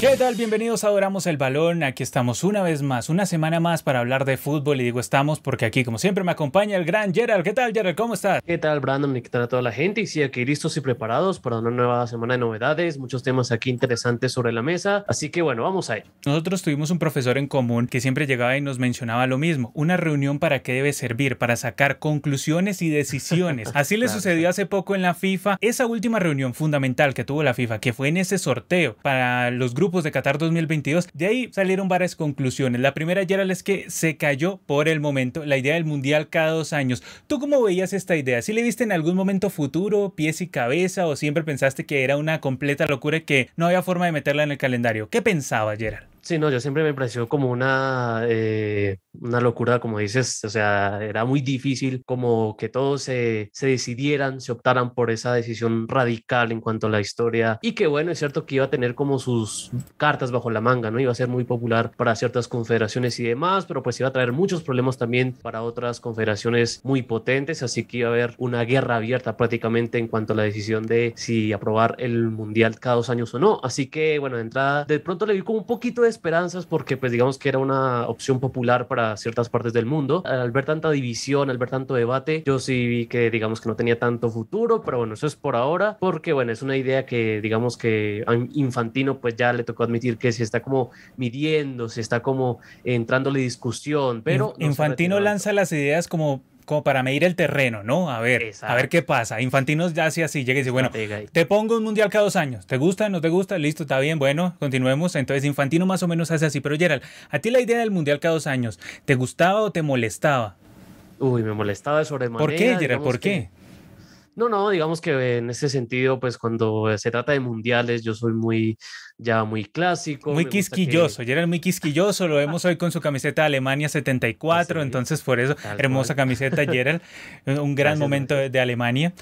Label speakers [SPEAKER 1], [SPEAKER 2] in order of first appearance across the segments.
[SPEAKER 1] ¿Qué tal? Bienvenidos a Adoramos el Balón. Aquí estamos una vez más, una semana más para hablar de fútbol. Y digo estamos porque aquí, como siempre, me acompaña el gran Gerald. ¿Qué tal, Gerald? ¿Cómo estás?
[SPEAKER 2] ¿Qué tal, Brandon? ¿Y qué tal a toda la gente? Y sí, aquí listos y preparados para una nueva semana de novedades, muchos temas aquí interesantes sobre la mesa. Así que bueno, vamos a ello.
[SPEAKER 1] Nosotros tuvimos un profesor en común que siempre llegaba y nos mencionaba lo mismo. Una reunión para qué debe servir, para sacar conclusiones y decisiones. Así le sucedió hace poco en la FIFA. Esa última reunión fundamental que tuvo la FIFA, que fue en ese sorteo para los grupos de Qatar 2020 de ahí salieron varias conclusiones. La primera, Gerald, es que se cayó por el momento la idea del mundial cada dos años. ¿Tú cómo veías esta idea? ¿Si le viste en algún momento futuro, pies y cabeza, o siempre pensaste que era una completa locura y que no había forma de meterla en el calendario? ¿Qué pensaba, Gerald?
[SPEAKER 2] Sí, no, yo siempre me pareció como una, eh, una locura, como dices, o sea, era muy difícil como que todos se, se, decidieran, se optaran por esa decisión radical en cuanto a la historia y que bueno, es cierto que iba a tener como sus cartas bajo la manga, ¿no? Iba a ser muy popular para ciertas confederaciones y demás, pero pues iba a traer muchos problemas también para otras confederaciones muy potentes, así que iba a haber una guerra abierta prácticamente en cuanto a la decisión de si aprobar el mundial cada dos años o no, así que bueno, de entrada, de pronto le vi como un poquito de esperanzas porque pues digamos que era una opción popular para ciertas partes del mundo. Al ver tanta división, al ver tanto debate, yo sí vi que digamos que no tenía tanto futuro, pero bueno, eso es por ahora porque bueno, es una idea que digamos que a Infantino pues ya le tocó admitir que se está como midiendo, se está como entrándole discusión, pero...
[SPEAKER 1] Infantino lanza las ideas como como para medir el terreno, ¿no? A ver, a ver qué pasa. Infantinos ya hacía así, llega y dice, bueno, te pongo un mundial cada dos años. ¿Te gusta? ¿No te gusta? Listo, está bien, bueno, continuemos. Entonces, Infantino más o menos hace así. Pero Gerald, ¿a ti la idea del mundial cada dos años, ¿te gustaba o te molestaba?
[SPEAKER 2] Uy, me molestaba de sobremanera.
[SPEAKER 1] ¿Por qué, Gerald? ¿Por qué?
[SPEAKER 2] No, no, digamos que en ese sentido, pues cuando se trata de mundiales, yo soy muy ya muy clásico.
[SPEAKER 1] Muy quisquilloso, ya era muy quisquilloso, lo vemos hoy con su camiseta de Alemania 74, entonces por eso, hermosa camiseta Gerald, un gran momento de, Alemania.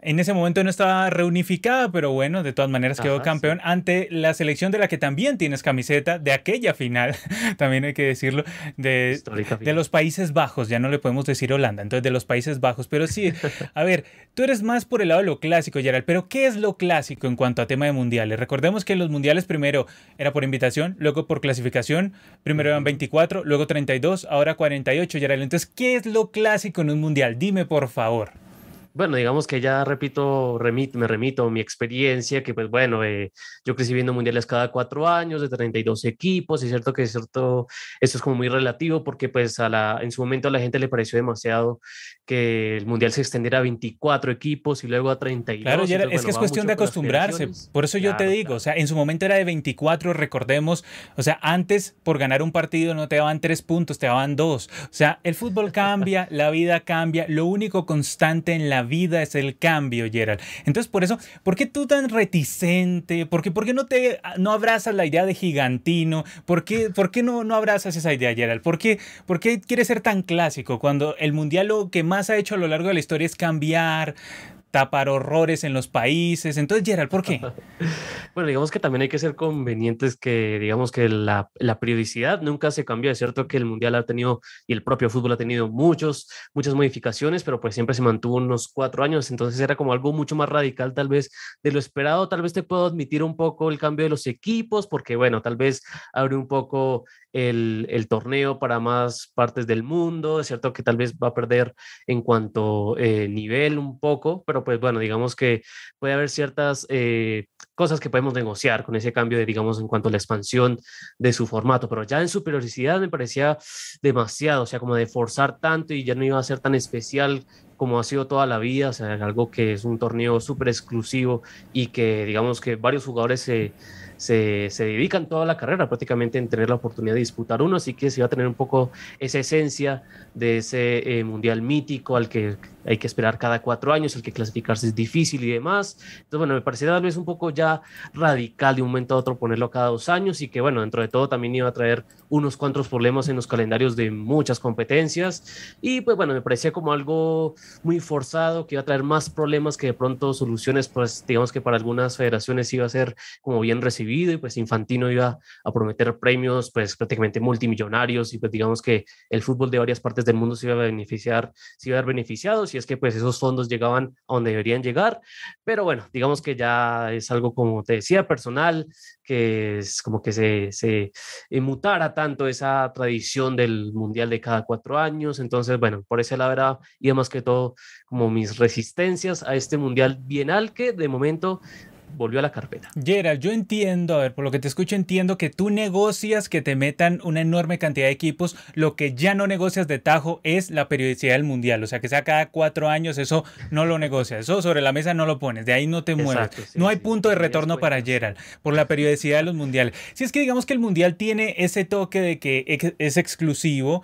[SPEAKER 1] En ese momento no estaba reunificada, pero bueno, de todas maneras quedó campeón ante la selección de la que también tienes camiseta, de aquella final, también hay que decirlo, de, de los Países Bajos, ya no le podemos decir Holanda, entonces de los Países Bajos, pero sí, a ver, tú eres más por el lado de lo clásico, Gerald, pero ¿qué es lo clásico en cuanto a tema de mundiales? Recordemos que los mundiales primero era por invitación, luego por clasificación, primero eran 24, luego 32, ahora 48, Gerald. Entonces, ¿qué es lo clásico en un mundial? Dime, por favor
[SPEAKER 2] bueno, digamos que ya repito, me remito mi experiencia, que pues bueno, eh, yo crecí viendo mundiales cada cuatro años, de 32 equipos, y es cierto que es cierto, esto es como muy relativo, porque pues a la, en su momento a la gente le pareció demasiado que el mundial se extendiera a 24 equipos y luego a 32.
[SPEAKER 1] Claro, es que es cuestión de acostumbrarse, por eso yo te digo, o sea, en su momento era de 24, recordemos, o sea, antes por ganar un partido no te daban tres puntos, te daban dos, o sea, el fútbol cambia, la vida cambia, lo único constante en la vida es el cambio, Gerald. Entonces, por eso, ¿por qué tú tan reticente? ¿Por qué, por qué no, te, no abrazas la idea de gigantino? ¿Por qué, por qué no, no abrazas esa idea, Gerald? ¿Por qué, ¿Por qué quieres ser tan clásico cuando el mundial lo que más ha hecho a lo largo de la historia es cambiar, tapar horrores en los países. Entonces, Gerald, ¿por qué?
[SPEAKER 2] bueno, digamos que también hay que ser convenientes que, digamos que la, la, periodicidad nunca se cambió. Es cierto que el Mundial ha tenido y el propio fútbol ha tenido muchos, muchas modificaciones, pero pues siempre se mantuvo unos cuatro años. Entonces era como algo mucho más radical tal vez de lo esperado. Tal vez te puedo admitir un poco el cambio de los equipos, porque bueno, tal vez abre un poco el, torneo para más partes del mundo. Es cierto que tal vez va a perder en cuanto eh, nivel un poco, pero pues bueno, digamos que puede haber ciertas eh, cosas que podemos negociar con ese cambio de, digamos, en cuanto a la expansión de su formato, pero ya en su periodicidad me parecía demasiado, o sea, como de forzar tanto y ya no iba a ser tan especial como ha sido toda la vida, o sea, algo que es un torneo súper exclusivo y que digamos que varios jugadores se se, se, dedican toda la carrera prácticamente en tener la oportunidad de disputar uno, así que se va a tener un poco esa esencia de ese eh, mundial mítico al que hay que esperar cada cuatro años, el que clasificarse es difícil y demás. Entonces, bueno, me parecía tal vez un poco ya radical de un momento a otro ponerlo cada dos años y que, bueno, dentro de todo también iba a traer unos cuantos problemas en los calendarios de muchas competencias y, pues, bueno, me parecía como algo muy forzado que iba a traer más problemas que de pronto soluciones, pues, digamos que para algunas federaciones iba a ser como bien recibido recibido y pues Infantino iba a prometer premios pues prácticamente multimillonarios y pues digamos que el fútbol de varias partes del mundo se iba a beneficiar, se iba a ver beneficiado si es que pues esos fondos llegaban a donde deberían llegar, pero bueno, digamos que ya es algo como te decía, personal, que es como que se, se mutara tanto esa tradición del mundial de cada cuatro años, entonces bueno, por ese lado era, y más que todo como mis resistencias a este mundial bienal que de momento volvió a la carpeta.
[SPEAKER 1] Gerald, yo entiendo, a ver, por lo que te escucho, entiendo que tú negocias que te metan una enorme cantidad de equipos. Lo que ya no negocias de tajo es la periodicidad del mundial. O sea, que sea cada cuatro años, eso no lo negocias. Eso sobre la mesa no lo pones. De ahí no te mueves. no hay punto de retorno para Gerald por la periodicidad de los mundiales. Si es que digamos que el mundial tiene ese toque de que es exclusivo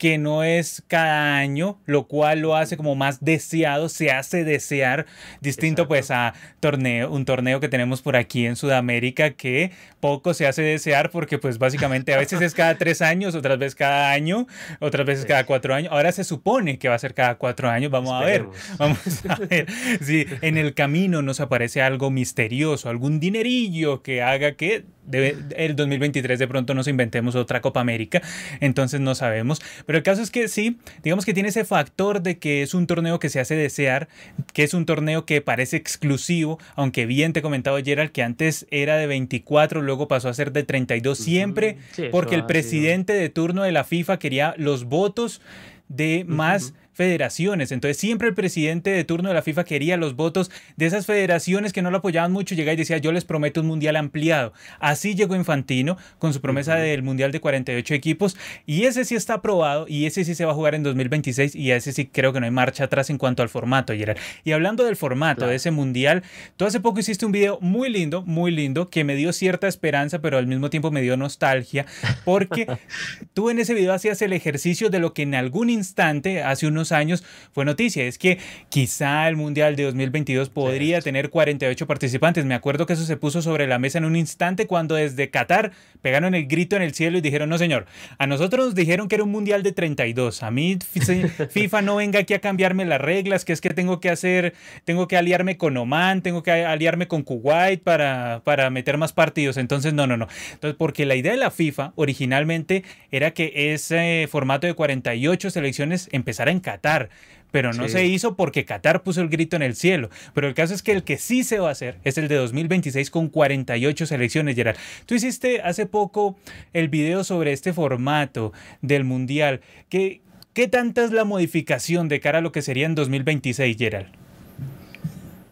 [SPEAKER 1] que no es cada año, lo cual lo hace como más deseado, se hace desear, distinto pues a torneo, un torneo que tenemos por aquí en Sudamérica que poco se hace desear porque pues básicamente a veces es cada tres años, otras veces cada año, otras veces cada cuatro años. Ahora se supone que va a ser cada cuatro años, vamos a ver, vamos a ver. Si en el camino nos aparece algo misterioso, algún dinerillo que haga que el 2023 de pronto nos inventemos otra Copa América, entonces no sabemos. Pero el caso es que sí, digamos que tiene ese factor de que es un torneo que se hace desear, que es un torneo que parece exclusivo, aunque bien te comentaba Gerald que antes era de 24, luego pasó a ser de 32, siempre porque el presidente de turno de la FIFA quería los votos de más federaciones. Entonces siempre el presidente de turno de la FIFA quería los votos de esas federaciones que no lo apoyaban mucho, llegaba y decía yo les prometo un mundial ampliado. Así llegó Infantino con su promesa del mundial de 48 equipos y ese sí está aprobado y ese sí se va a jugar en 2026 y ese sí creo que no hay marcha atrás en cuanto al formato, Gerard. Y hablando del formato de ese mundial, tú hace poco hiciste un video muy lindo, muy lindo, que me dio cierta esperanza, pero al mismo tiempo me dio nostalgia, porque tú en ese video hacías el ejercicio de lo que en algún instante, hace unos años fue noticia, es que quizá el Mundial de 2022 podría tener 48 participantes. Me acuerdo que eso se puso sobre la mesa en un instante cuando desde Qatar pegaron el grito en el cielo y dijeron, no señor, a nosotros nos dijeron que era un Mundial de 32, a mí FIFA no venga aquí a cambiarme las reglas, que es que tengo que hacer, tengo que aliarme con Oman, tengo que aliarme con Kuwait para, para meter más partidos, entonces no, no, no. Entonces, porque la idea de la FIFA originalmente era que ese formato de 48 selecciones empezara en Qatar Qatar. Pero no se hizo porque Qatar puso el grito en el cielo. Pero el caso es que el que sí se va a hacer es el de 2026 con 48 selecciones, Gerald. Tú hiciste hace poco el video sobre este formato del Mundial. ¿Qué, qué tanta es la modificación de cara a lo que sería en 2026, Gerald?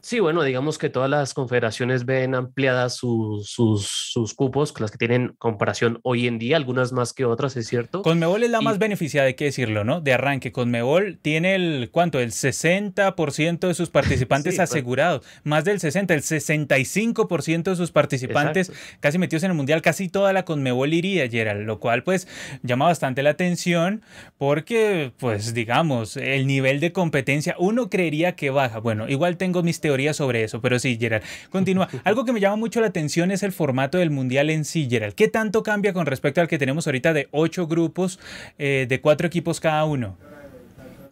[SPEAKER 2] Sí, bueno, digamos que todas las confederaciones ven ampliadas sus, sus, cupos, las que tienen comparación hoy en día, algunas más que otras, es cierto.
[SPEAKER 1] Conmebol es la más beneficiada, hay que decirlo, ¿no? De arranque, Conmebol tiene el, ¿cuánto? El 60% de sus participantes asegurados, más del 60, el 65% de sus participantes casi metidos en el Mundial, casi toda la Conmebol iría, Gerald, lo cual pues llama bastante la atención porque, pues digamos, el nivel de competencia, uno creería que baja. Bueno, igual tengo mis teorías sobre eso, pero sí, Gerald. Continúa. Algo que me llama mucho la atención es el formato del Mundial en sí, Gerald. ¿Qué tanto cambia con respecto al que tenemos ahorita de ocho grupos, eh, de cuatro equipos cada uno?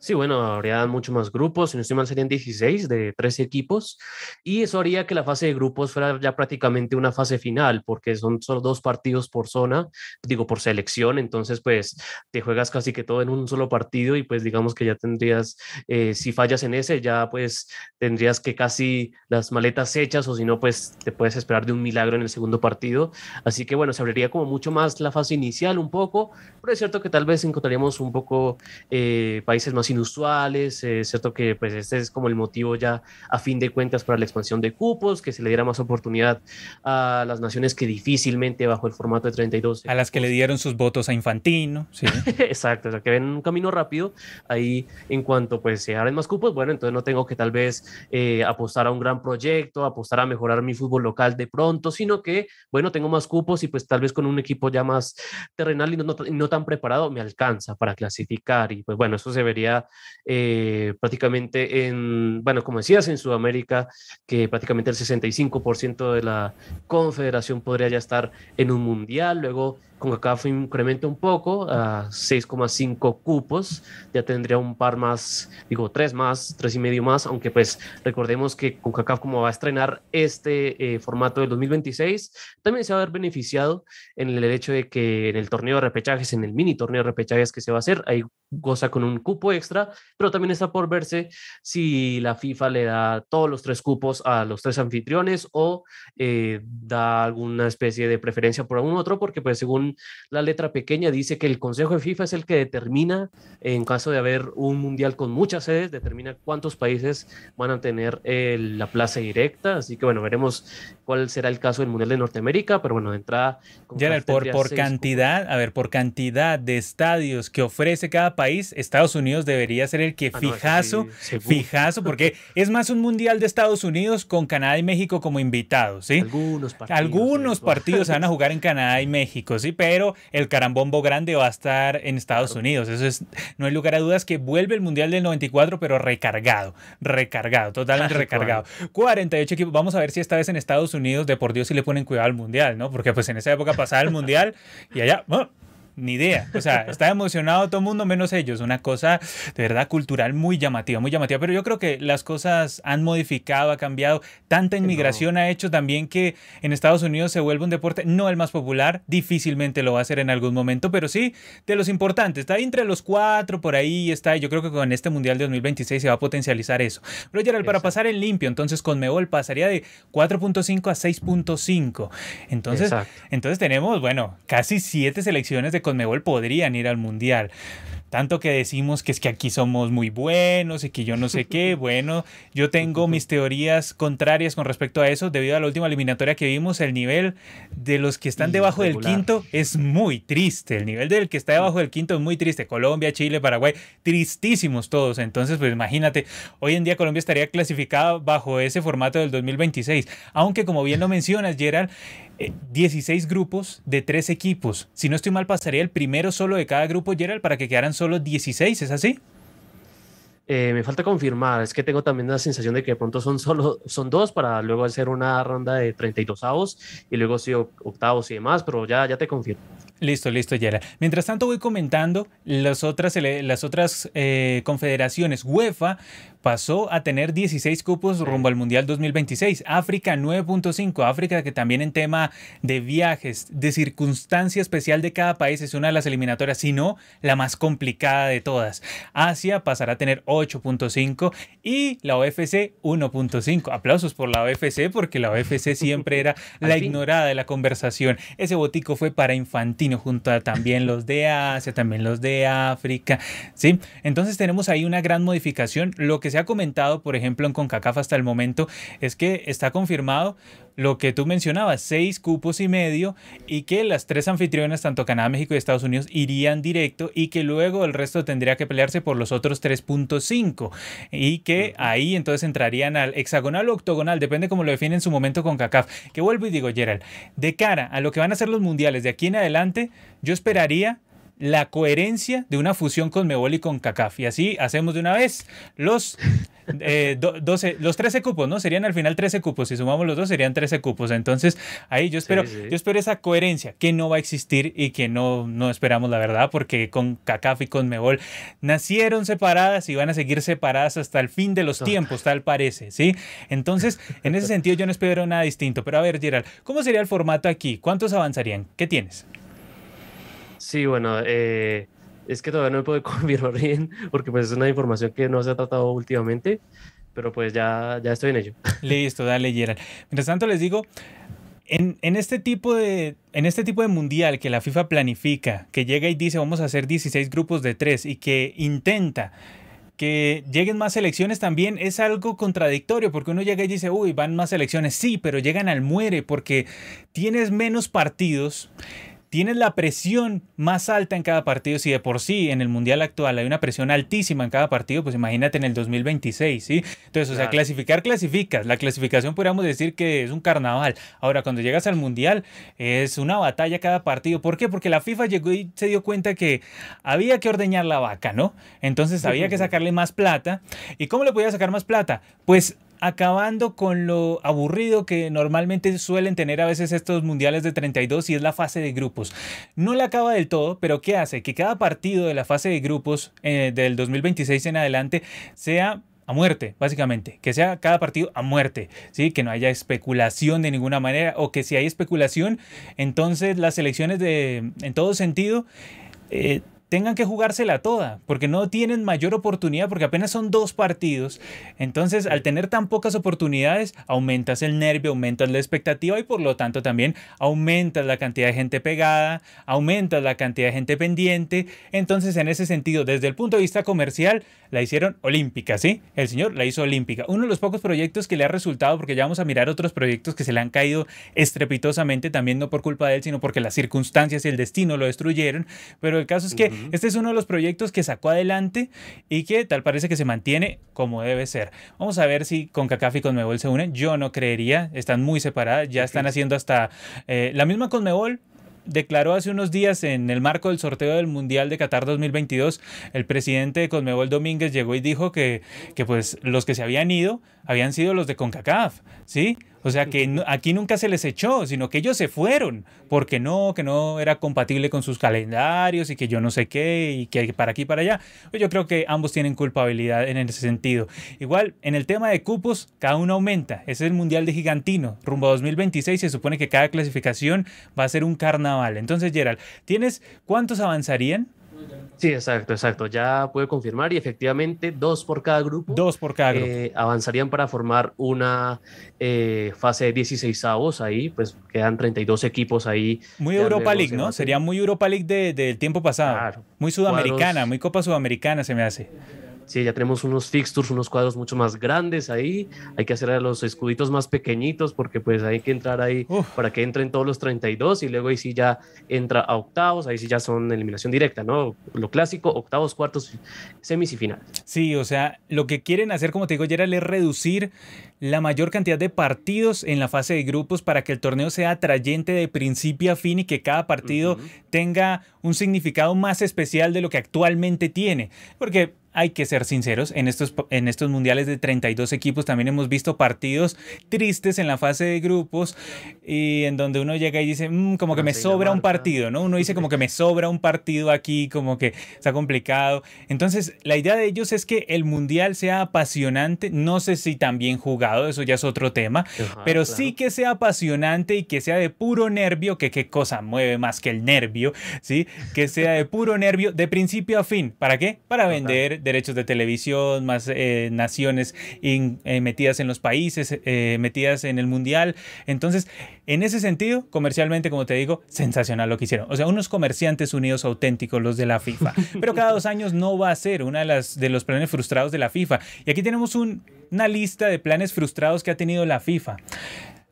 [SPEAKER 2] Sí, bueno, habría mucho más grupos, si no estoy mal serían 16 de 13 equipos y eso haría que la fase de grupos fuera ya prácticamente una fase final porque son solo dos partidos por zona, digo por selección, entonces pues te juegas casi que todo en un solo partido y pues digamos que ya tendrías, eh, si fallas en ese ya pues tendrías que casi las maletas hechas o si no pues te puedes esperar de un milagro en el segundo partido, así que bueno, se abriría como mucho más la fase inicial un poco, pero es cierto que tal vez encontraríamos un poco eh, países más inusuales. Eh, es cierto que pues este es como el motivo ya a fin de cuentas para la expansión de cupos, que se le diera más oportunidad a las naciones que difícilmente bajo el formato de 32.
[SPEAKER 1] A las que le dieron sus votos a Infantino. Sí.
[SPEAKER 2] Exacto, o sea, que ven un camino rápido ahí en cuanto pues se abren más cupos, bueno, entonces no tengo que tal vez eh, apostar a un gran proyecto, apostar a mejorar mi fútbol local de pronto, sino que, bueno, tengo más cupos y pues tal vez con un equipo ya más terrenal y no, no tan preparado me alcanza para clasificar y pues bueno, eso se vería eh, prácticamente en, bueno, como decías, en Sudamérica, que prácticamente el 65% de la confederación podría ya estar en un mundial. Luego CONCACAF incrementa un poco a 6,5 cupos, ya tendría un par más, digo, tres más, tres y medio más, aunque pues recordemos que CONCACAF como va a estrenar este eh, formato del 2026, también se va a ver beneficiado en el hecho de que en el torneo de repechajes, en el mini torneo de repechajes que se va a hacer, ahí goza con un cupo extra, pero también está por verse si la FIFA le da todos los tres cupos a los tres anfitriones o eh, da alguna especie de preferencia por algún otro, porque pues según la letra pequeña dice que el Consejo de FIFA es el que determina, en caso de haber un mundial con muchas sedes, determina cuántos países van a tener la plaza directa. Así que bueno, veremos cuál será el caso del Mundial de Norteamérica, pero bueno, de entrada...
[SPEAKER 1] Ya, por, por cantidad, a ver, por cantidad de estadios que ofrece cada país, Estados Unidos debería ser el que ah, fijazo, fijazo, porque es más un Mundial de Estados Unidos con Canadá y México como invitados, ¿sí?
[SPEAKER 2] Algunos partidos.
[SPEAKER 1] Algunos partidos van a jugar en Canadá y México, ¿sí? pero el carambombo grande va a estar en Estados Unidos. Eso es, no hay lugar a dudas que vuelve el Mundial del 94, pero recargado, recargado, totalmente recargado. 48 equipos. Vamos a ver si esta vez en Estados Unidos, de por Dios, si le ponen cuidado al Mundial, ¿no? Porque pues en esa época pasaba el Mundial y allá, ni idea. O sea, está emocionado todo el mundo menos ellos. Una cosa de verdad cultural muy llamativa, muy llamativa. Pero yo creo que las cosas han modificado, ha cambiado. Tanta inmigración ha hecho también que en Estados Unidos se vuelve un deporte no el más popular. Difícilmente lo va a ser en algún momento, pero sí de los importantes. Está entre los cuatro, por ahí está. Yo creo que con este Mundial de 2026 se va a potencializar eso. Pero Gerald, para pasar en limpio, entonces con Mebol pasaría de 4.5 a 6.5. Entonces, entonces tenemos, bueno, casi siete selecciones de Conmebol podrían ir al Mundial. Tanto que decimos que es que aquí somos muy buenos y que yo no sé qué. Bueno, yo tengo mis teorías contrarias con respecto a eso. Debido a la última eliminatoria que vimos, el nivel de los que están debajo del quinto es muy triste. El nivel del que está debajo del quinto es muy triste. Colombia, Chile, Paraguay, tristísimos todos. Entonces, pues imagínate, hoy en día Colombia estaría clasificada bajo ese formato del 2026. Aunque, como bien lo mencionas, Gerald, 16 eh, grupos de 3 equipos. Si no estoy mal, pasaría el primero solo de cada grupo, Gerald, para que quedaran solo 16, ¿es así?
[SPEAKER 2] Eh, me falta confirmar, es que tengo también la sensación de que de pronto son solo son dos para luego hacer una ronda de 32 avos y luego sí octavos y demás, pero ya, ya te confirmo.
[SPEAKER 1] Listo, listo, Yara. Mientras tanto voy comentando las otras, las otras eh, confederaciones. UEFA pasó a tener 16 cupos rumbo al Mundial 2026. África 9.5. África que también en tema de viajes, de circunstancia especial de cada país es una de las eliminatorias, si no la más complicada de todas. Asia pasará a tener 8.5 y la OFC 1.5. Aplausos por la OFC porque la OFC siempre era la ignorada de la conversación. Ese botico fue para infantil junto a también los de Asia, también los de África, ¿sí? Entonces tenemos ahí una gran modificación. Lo que se ha comentado, por ejemplo, en CONCACAF hasta el momento, es que está confirmado lo que tú mencionabas, seis cupos y medio, y que las tres anfitrionas, tanto Canadá, México y Estados Unidos, irían directo y que luego el resto tendría que pelearse por los otros 3.5 y que ahí entonces entrarían al hexagonal o octogonal, depende cómo lo definen en su momento con CACAF. Que vuelvo y digo, Gerald, de cara a lo que van a ser los mundiales de aquí en adelante, yo esperaría la coherencia de una fusión con Mebol y con CACAF. Y así hacemos de una vez los, 12, eh, los 13 cupos, ¿no? Serían al final 13 cupos. Si sumamos los dos, serían 13 cupos. Entonces, ahí yo espero, yo espero esa coherencia que no va a existir y que no, no esperamos, la verdad, porque con CACAF y con Mebol nacieron separadas y van a seguir separadas hasta el fin de los tiempos, tal parece, ¿sí? Entonces, en ese sentido, yo no espero nada distinto. Pero a ver, Gerald, ¿cómo sería el formato aquí? ¿Cuántos avanzarían? ¿Qué tienes?
[SPEAKER 2] Sí, bueno, eh, es que todavía no puedo confirmar bien porque pues es una información que no se ha tratado últimamente, pero pues ya, ya estoy en ello.
[SPEAKER 1] Listo, dale, Gerald. Mientras tanto les digo, en, en, este tipo de, en este tipo de mundial que la FIFA planifica, que llega y dice vamos a hacer 16 grupos de 3 y que intenta que lleguen más selecciones también es algo contradictorio, porque uno llega y dice, uy, van más selecciones, sí, pero llegan al muere porque tienes menos partidos tienes la presión más alta en cada partido. Si de por sí en el Mundial actual hay una presión altísima en cada partido, pues imagínate en el 2026, ¿sí? Entonces, o sea, clasificar, clasificas. La clasificación podríamos decir que es un carnaval. Ahora, cuando llegas al Mundial, es una batalla cada partido. ¿Por qué? Porque la FIFA llegó y se dio cuenta que había que ordeñar la vaca, ¿no? Entonces había que sacarle más plata. ¿Y cómo le podía sacar más plata? Pues acabando con lo aburrido que normalmente suelen tener a veces estos mundiales de 32 y es la fase de grupos. No le acaba del todo, pero ¿qué hace? Que cada partido de la fase de grupos eh, del 2026 en adelante sea a muerte, básicamente, que sea cada partido a muerte, ¿sí? que no haya especulación de ninguna manera o que si hay especulación, entonces las elecciones de, en todo sentido, eh, tengan que jugársela toda, porque no tienen mayor oportunidad, porque apenas son dos partidos. Entonces, al tener tan pocas oportunidades, aumentas el nervio, aumentas la expectativa y por lo tanto también aumentas la cantidad de gente pegada, aumentas la cantidad de gente pendiente. Entonces, en ese sentido, desde el punto de vista comercial, la hicieron olímpica, ¿sí? El señor la hizo olímpica. Uno de los pocos proyectos que le ha resultado, porque ya vamos a mirar otros proyectos que se le han caído estrepitosamente, también no por culpa de él, sino porque las circunstancias y el destino lo destruyeron. Pero el caso es que este es uno de los proyectos que sacó adelante y que tal parece que se mantiene como debe ser. Vamos a ver si con CACAF y Conmebol se unen. Yo no creería, están muy separadas, ya están haciendo hasta eh, la misma Conmebol declaró hace unos días en el marco del sorteo del Mundial de Qatar 2022, el presidente de Conmebol Domínguez llegó y dijo que, que pues los que se habían ido habían sido los de CONCACAF, ¿sí? O sea que aquí nunca se les echó, sino que ellos se fueron, porque no, que no era compatible con sus calendarios y que yo no sé qué, y que para aquí y para allá. Pues yo creo que ambos tienen culpabilidad en ese sentido. Igual, en el tema de cupos, cada uno aumenta. Ese es el Mundial de Gigantino. Rumbo a 2026 se supone que cada clasificación va a ser un carnaval. Entonces, Gerald, ¿tienes cuántos avanzarían?
[SPEAKER 2] Sí, exacto, exacto. Ya puede confirmar y efectivamente dos por cada grupo.
[SPEAKER 1] Dos por cada grupo.
[SPEAKER 2] Eh, avanzarían para formar una eh, fase de 16 avos ahí, pues quedan 32 equipos ahí.
[SPEAKER 1] Muy Europa League, ¿no? Sería muy Europa League del tiempo pasado. Muy sudamericana, muy Copa Sudamericana se me hace.
[SPEAKER 2] Sí, ya tenemos unos fixtures, unos cuadros mucho más grandes ahí. Hay que hacer a los escuditos más pequeñitos porque pues hay que entrar ahí para que entren todos los 32 y luego ahí sí ya entra a octavos, ahí sí ya son eliminación directa, ¿no? Lo clásico, octavos, cuartos, semis y finales.
[SPEAKER 1] Sí, o sea, lo que quieren hacer, como te digo, Gerald, es reducir la mayor cantidad de partidos en la fase de grupos para que el torneo sea atrayente de principio a fin y que cada partido tenga un significado más especial de lo que actualmente tiene. Porque hay que ser sinceros, en estos, en estos mundiales de 32 equipos también hemos visto partidos tristes en la fase de grupos y en donde uno llega y dice, mm, como que me sobra un partido, ¿no? Uno dice como que me sobra un partido aquí, como que está complicado. Entonces, la idea de ellos es que el mundial sea apasionante, no sé si también jugado, eso ya es otro tema, pero sí que sea apasionante y que sea de puro nervio, que qué cosa mueve más que el nervio, ¿sí? Que sea de puro nervio de principio a fin. ¿Para qué? Para vender derechos de televisión, más eh, naciones eh, metidas en los países, eh, metidas en el mundial. Entonces, en ese sentido, comercialmente, como te digo, sensacional lo que hicieron. O sea, unos comerciantes unidos auténticos, los de la FIFA. Pero cada dos años no va a ser una de, las, de los planes frustrados de la FIFA. Y aquí tenemos una lista de planes frustrados que ha tenido la FIFA.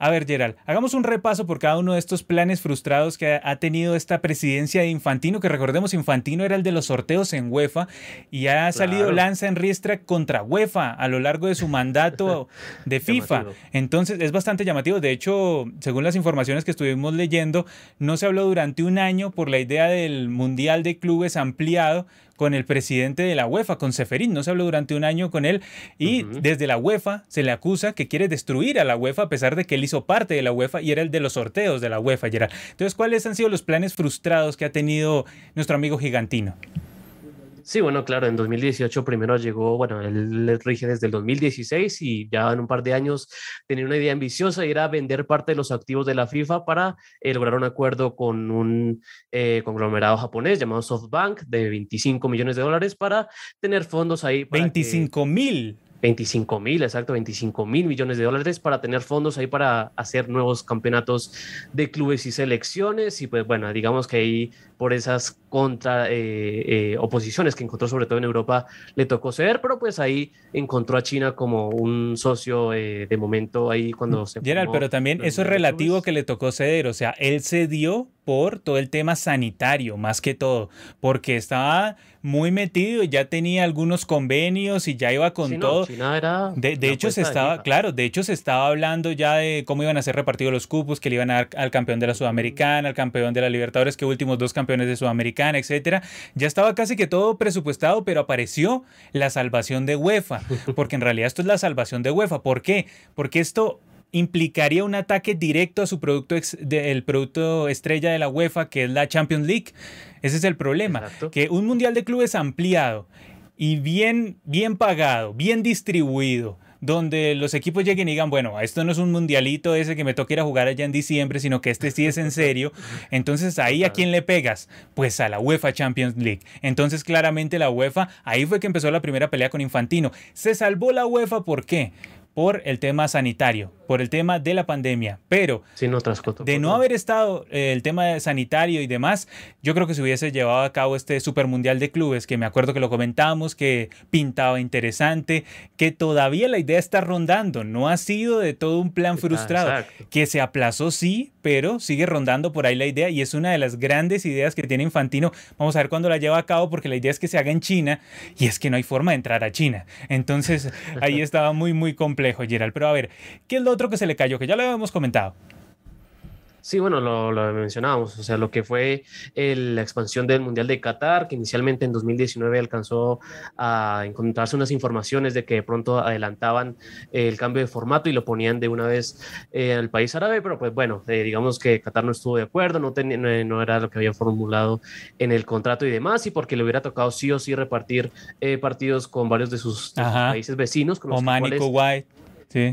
[SPEAKER 1] A ver, Gerald, hagamos un repaso por cada uno de estos planes frustrados que ha tenido esta presidencia de Infantino, que recordemos, Infantino era el de los sorteos en UEFA y ha salido lanza en riestra contra UEFA a lo largo de su mandato de FIFA. Entonces es bastante llamativo. De hecho, según las informaciones que estuvimos leyendo, no se habló durante un año por la idea del Mundial de Clubes ampliado con el presidente de la UEFA, con Seferín. No se habló durante un año con él y desde la UEFA se le acusa que quiere destruir a la UEFA a pesar de que él hizo parte de la UEFA y era el de los sorteos de la UEFA, Gerard. Entonces, ¿cuáles han sido los planes frustrados que ha tenido nuestro amigo gigantino?
[SPEAKER 2] Sí, bueno, claro, en 2018 primero llegó, bueno, él rige desde el 2016 y ya en un par de años tenía una idea ambiciosa y era vender parte de los activos de la FIFA para eh, lograr un acuerdo con un eh, conglomerado japonés llamado SoftBank de 25 millones de dólares para tener fondos ahí.
[SPEAKER 1] 25 mil.
[SPEAKER 2] 25 mil, exacto, 25 mil millones de dólares para tener fondos ahí para hacer nuevos campeonatos de clubes y selecciones. Y pues bueno, digamos que ahí por esas contra eh, eh, oposiciones que encontró sobre todo en Europa le tocó ceder, pero pues ahí encontró a China como un socio eh, de momento ahí cuando se...
[SPEAKER 1] Gerald, pero también eso es relativo que le tocó ceder, o sea, él cedió por todo el tema sanitario, más que todo, porque estaba muy metido y ya tenía algunos convenios y ya iba con todo. de, hecho, se estaba, claro, de hecho se estaba hablando ya de cómo iban a ser repartidos los cupos, que le iban a dar al campeón de la Sudamericana, al campeón de la Libertadores, que últimos dos campeones de Sudamericana, etcétera. Ya estaba casi que todo presupuestado, pero apareció la salvación de UEFA, porque en realidad esto es la salvación de UEFA. ¿Por qué? Porque esto implicaría un ataque directo a su producto, el producto estrella de la UEFA, que es la Champions League. Ese es el problema, que un mundial de clubes ampliado y bien, bien pagado, bien distribuido, donde los equipos lleguen y digan, bueno, esto no es un mundialito ese que me toca ir a jugar allá en diciembre, sino que este sí es en serio. Entonces ahí a quién le pegas? Pues a la UEFA Champions League. Entonces claramente la UEFA, ahí fue que empezó la primera pelea con Infantino. Se salvó la UEFA, ¿por qué? Por el tema sanitario, por el tema de la pandemia. Pero de no haber estado eh, el tema sanitario y demás, yo creo que se hubiese llevado a cabo este Super Mundial de Clubes, que me acuerdo que lo comentamos, que pintaba interesante, que todavía la idea está rondando, no ha sido de todo un plan frustrado, que se aplazó sí, pero sigue rondando por ahí la idea y es una de las grandes ideas que tiene Infantino. Vamos a ver cuándo la lleva a cabo, porque la idea es que se haga en China y es que no hay forma de entrar a China. Entonces ahí estaba muy, muy complejo complejo, Gerald. Pero a ver, ¿qué es lo otro que se le cayó? Que ya lo habíamos comentado.
[SPEAKER 2] Sí, bueno, lo, lo, mencionábamos, o sea, lo que fue la expansión del Mundial de Qatar, que inicialmente en 2019 alcanzó a encontrarse unas informaciones de que de pronto adelantaban el cambio de formato y lo ponían de una vez eh, al país árabe, pero pues bueno, eh, digamos que Qatar no estuvo de acuerdo, no, no, era lo que había formulado en el contrato y demás, y porque le hubiera tocado sí o sí repartir eh, partidos con varios de sus, países vecinos. Con
[SPEAKER 1] Oman y Kuwait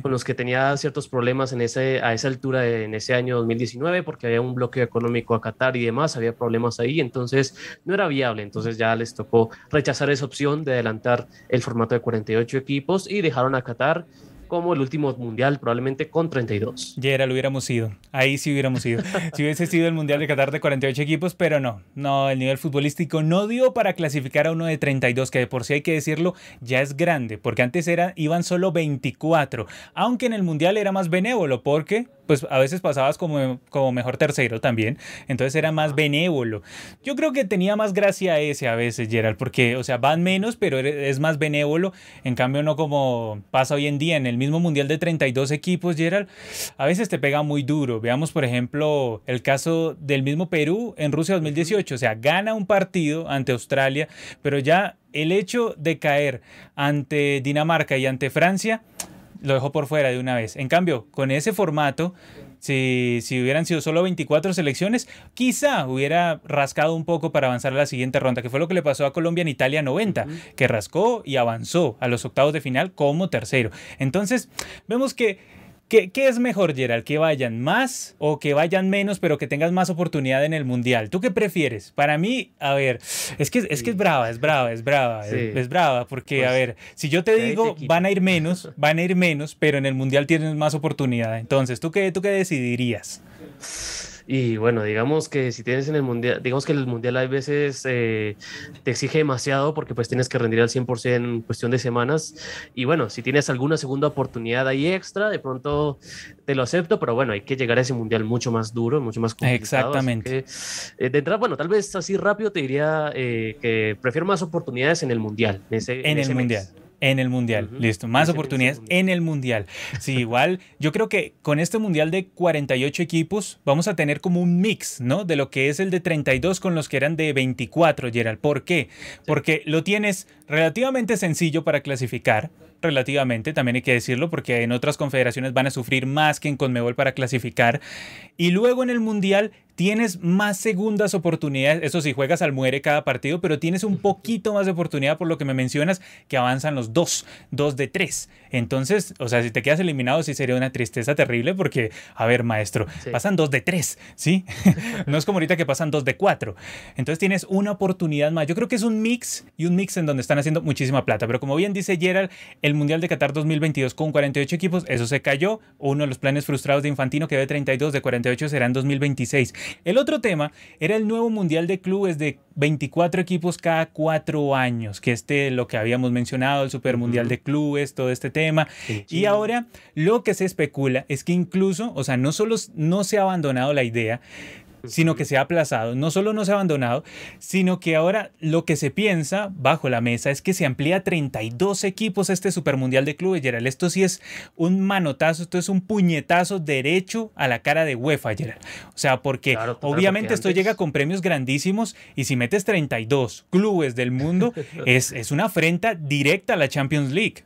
[SPEAKER 2] con los que tenía ciertos problemas en ese, a esa altura en ese año 2019 porque había un bloqueo económico a Qatar y demás, había problemas ahí, entonces no era viable, entonces ya les tocó rechazar esa opción de adelantar el formato de 48 equipos y dejaron a Qatar como el último mundial, probablemente con 32.
[SPEAKER 1] Ya lo hubiéramos ido. Ahí sí hubiéramos ido. si hubiese sido el mundial de Qatar de 48 equipos, pero no. No, el nivel futbolístico no dio para clasificar a uno de 32, que de por sí hay que decirlo, ya es grande, porque antes era, iban solo 24, aunque en el mundial era más benévolo, porque pues a veces pasabas como, como mejor tercero también, entonces era más benévolo. Yo creo que tenía más gracia ese a veces, Gerald, porque, o sea, van menos, pero es más benévolo, en cambio no como pasa hoy en día en el mismo Mundial de 32 equipos, Gerald, a veces te pega muy duro. Veamos, por ejemplo, el caso del mismo Perú en Rusia 2018, o sea, gana un partido ante Australia, pero ya el hecho de caer ante Dinamarca y ante Francia, lo dejó por fuera de una vez. En cambio, con ese formato, si, si, hubieran sido solo 24 selecciones, quizá hubiera rascado un poco para avanzar a la siguiente ronda, que fue lo que le pasó a Colombia en Italia 90, que rascó y avanzó a los octavos de final como tercero. Entonces, vemos que ¿Qué, es mejor, Gerald? ¿Que vayan más o que vayan menos, pero que tengas más oportunidad en el Mundial? ¿Tú qué prefieres? Para mí, a ver, es que es, que es brava, es brava, es brava, es, brava, porque, a pues, ver, si yo te digo, van a ir menos, van a ir menos, pero en el Mundial tienes más oportunidad. Entonces, ¿tú qué, tú qué decidirías?
[SPEAKER 2] Y bueno, digamos que si tienes en el mundial, digamos que el mundial hay veces eh, te exige demasiado porque pues tienes que rendir al 100% en cuestión de semanas. Y bueno, si tienes alguna segunda oportunidad ahí extra, de pronto te lo acepto, pero bueno, hay que llegar a ese mundial mucho más duro, mucho más complicado.
[SPEAKER 1] Exactamente.
[SPEAKER 2] Eh, de entrada, bueno, tal vez así rápido te diría eh, que prefiero más oportunidades en el mundial.
[SPEAKER 1] En, ese, en, el mundial. En el mundial, listo. Más oportunidades en el mundial. Sí, igual, yo creo que con este mundial de 48 equipos vamos a tener como un mix, ¿no? De lo que es el de 32 con los que eran de 24, Gerald. ¿Por qué? Porque lo tienes relativamente sencillo para clasificar, relativamente, también hay que decirlo, porque en otras confederaciones van a sufrir más que en Conmebol para clasificar. Y luego en el mundial tienes más segundas oportunidades. Eso sí, juegas al muere cada partido, pero tienes un poquito más de oportunidad por lo que me mencionas, que avanzan los dos, dos de tres. Entonces, o sea, si te quedas eliminado, sí sería una tristeza terrible porque, a ver, maestro, pasan dos de tres, ¿sí? no es como ahorita que pasan dos de cuatro. Entonces tienes una oportunidad más. Yo creo que es un mix y un mix en donde están haciendo muchísima plata. Pero como bien dice Gerald, el Mundial de Qatar 2022 con 48 equipos, eso se cayó. Uno de los planes frustrados de Infantino que de 32, de 48 será en 2026. El otro tema era el nuevo Mundial de Clubes de 24 equipos cada cuatro años, que este lo que habíamos mencionado, el Super Mundial de Clubes, todo este tema. Y ahora lo que se especula es que incluso, o sea, no solo no se ha abandonado la idea, sino que se ha aplazado. No solo no se ha abandonado, sino que ahora lo que se piensa bajo la mesa es que se amplía a 32 equipos este Supermundial de Clubes, Gerald. Esto sí es un manotazo, esto es un puñetazo derecho a la cara de UEFA, Gerald. O sea, porque obviamente esto llega con premios grandísimos y si metes 32 clubes del mundo, es, es una afrenta directa a la Champions League.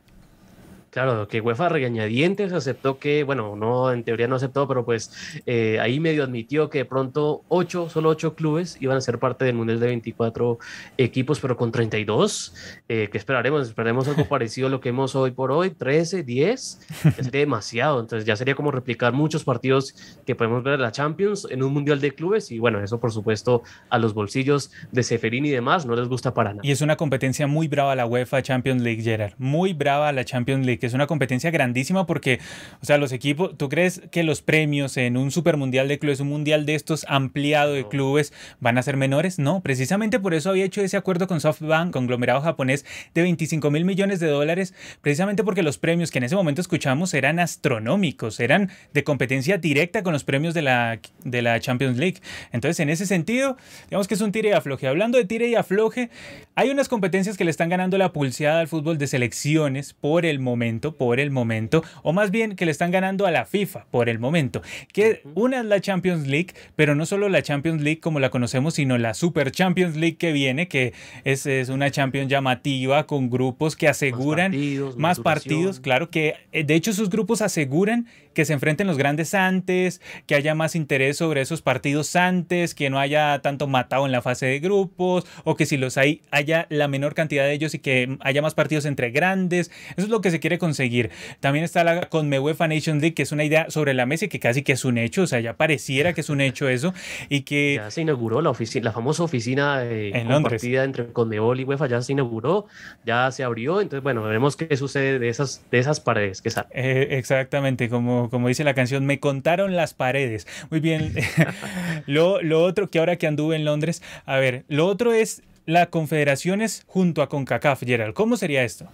[SPEAKER 2] Claro, que UEFA regañadientes aceptó que, bueno, no, en teoría no aceptó, pero pues eh, ahí medio admitió que de pronto ocho, solo ocho clubes iban a ser parte del Mundial de 24 equipos, pero con 32, eh, que esperaremos, esperaremos algo parecido a lo que hemos hoy por hoy, 13, 10, es demasiado, entonces ya sería como replicar muchos partidos que podemos ver en la Champions en un Mundial de clubes y bueno, eso por supuesto a los bolsillos de Seferín y demás no les gusta para nada.
[SPEAKER 1] Y es una competencia muy brava la UEFA Champions League, Gerard, muy brava la Champions League es una competencia grandísima porque, o sea, los equipos, ¿tú crees que los premios en un super mundial de clubes, un mundial de estos ampliado de clubes, van a ser menores? No, precisamente por eso había hecho ese acuerdo con SoftBank, conglomerado japonés, de 25 mil millones de dólares, precisamente porque los premios que en ese momento escuchamos eran astronómicos, eran de competencia directa con los premios de la, de la Champions League. Entonces, en ese sentido, digamos que es un tire y afloje. Hablando de tire y afloje, hay unas competencias que le están ganando la pulseada al fútbol de selecciones por el momento por el momento, o más bien que le están ganando a la FIFA por el momento, que una es la Champions League, pero no solo la Champions League como la conocemos, sino la Super Champions League que viene, que es, es una Champions llamativa con grupos que aseguran más partidos, claro que eh, de hecho sus grupos aseguran que se enfrenten los grandes antes, que haya más interés sobre esos partidos antes, que no haya tanto matado en la fase de grupos, o que si los hay, haya la menor cantidad de ellos y que haya más partidos entre grandes. Eso es lo que se quiere conseguir. También está la con UEFA Nation League, que es una idea sobre la mesa y que casi que es un hecho, o sea, ya pareciera que es un hecho eso, y que...
[SPEAKER 2] Ya se inauguró la, oficina, la famosa oficina eh, en compartida entre Conmebol y UEFA, ya se inauguró, ya se abrió, entonces bueno, veremos qué sucede de esas, de esas paredes que salen.
[SPEAKER 1] Eh, exactamente, como como, dice la canción, me contaron las paredes. Muy bien. lo, lo otro que ahora que anduve en Londres, a ver, lo otro es la confederaciones junto a CONCACAF, Gerald. ¿Cómo sería esto?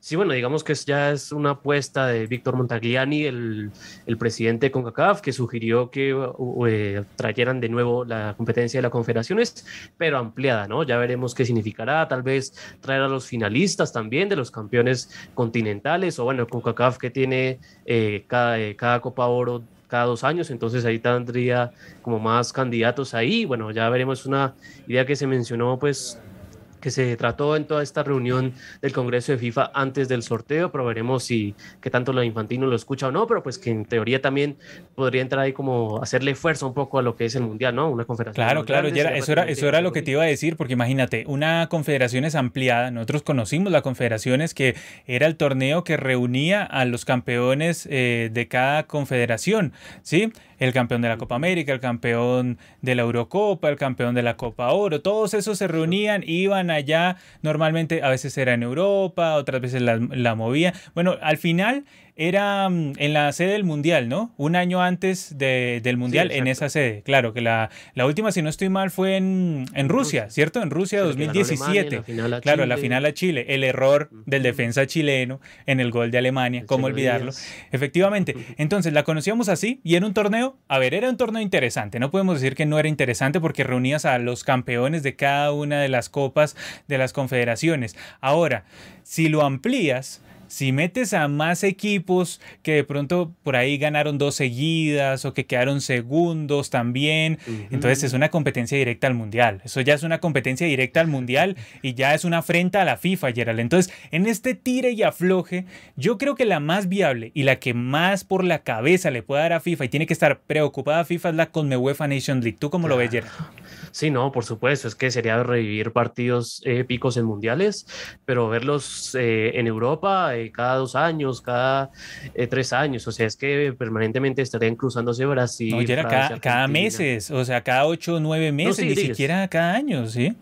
[SPEAKER 2] Sí, bueno, digamos que ya es una apuesta de Víctor Montagliani, el, presidente de CONCACAF, que sugirió que eh, trajeran de nuevo la competencia de las confederaciones, pero ampliada, ¿no? Ya veremos qué significará, tal vez traer a los finalistas también de los campeones continentales, o bueno, CONCACAF que tiene eh, cada, eh, cada Copa Oro cada dos años, entonces ahí tendría como más candidatos ahí. Bueno, ya veremos una idea que se mencionó pues que se trató en toda esta reunión del Congreso de FIFA antes del sorteo, pero veremos si qué tanto la Infantino lo escucha o no, pero pues que en teoría también podría entrar ahí como hacerle fuerza un poco a lo que es el Mundial, ¿no? Una confederación.
[SPEAKER 1] Claro, claro, eso era, eso era lo que te iba a decir, porque imagínate, una confederación es ampliada, nosotros conocimos la confederación es que era el torneo que reunía a los campeones eh, de cada confederación, ¿sí? El campeón de la Copa América, el campeón de la Eurocopa, el campeón de la Copa Oro, todos esos se reunían, iban allá, normalmente a veces era en Europa, otras veces la, la movían. Bueno, al final era mm, en la sede del Mundial, ¿no? Un año antes del Mundial en esa sede. Claro, que la, la, última, si no estoy mal, fue en, en Rusia, ¿cierto? En Rusia 2017. claro, la final a Chile. El error del defensa chileno en el gol de Alemania, ¿cómo olvidarlo? Efectivamente. Entonces, la conocíamos así y era un torneo, a ver, era un torneo interesante. No podemos decir que no era interesante porque reunías a los campeones de cada una de las copas de las confederaciones. Ahora, si lo amplías, si metes a más equipos que de pronto por ahí ganaron dos seguidas o que quedaron segundos también, entonces es una competencia directa al mundial. Eso ya es una competencia directa al mundial y ya es una afrenta a la FIFA, Gerald. Entonces, en este tire y afloje, yo creo que la más viable y la que más por la cabeza le puede dar a FIFA y tiene que estar preocupada a FIFA es la UEFA Nation League. ¿Tú cómo lo ves, Gerald?
[SPEAKER 2] Sí, no, por supuesto, es que sería revivir partidos épicos en mundiales, pero verlos eh, en Europa eh, cada dos años, cada eh, tres años, o sea, es que permanentemente estarían cruzándose Brasil. No,
[SPEAKER 1] cada, cada, meses, o sea, cada ocho o nueve meses, ni siquiera cada año, ¿sí?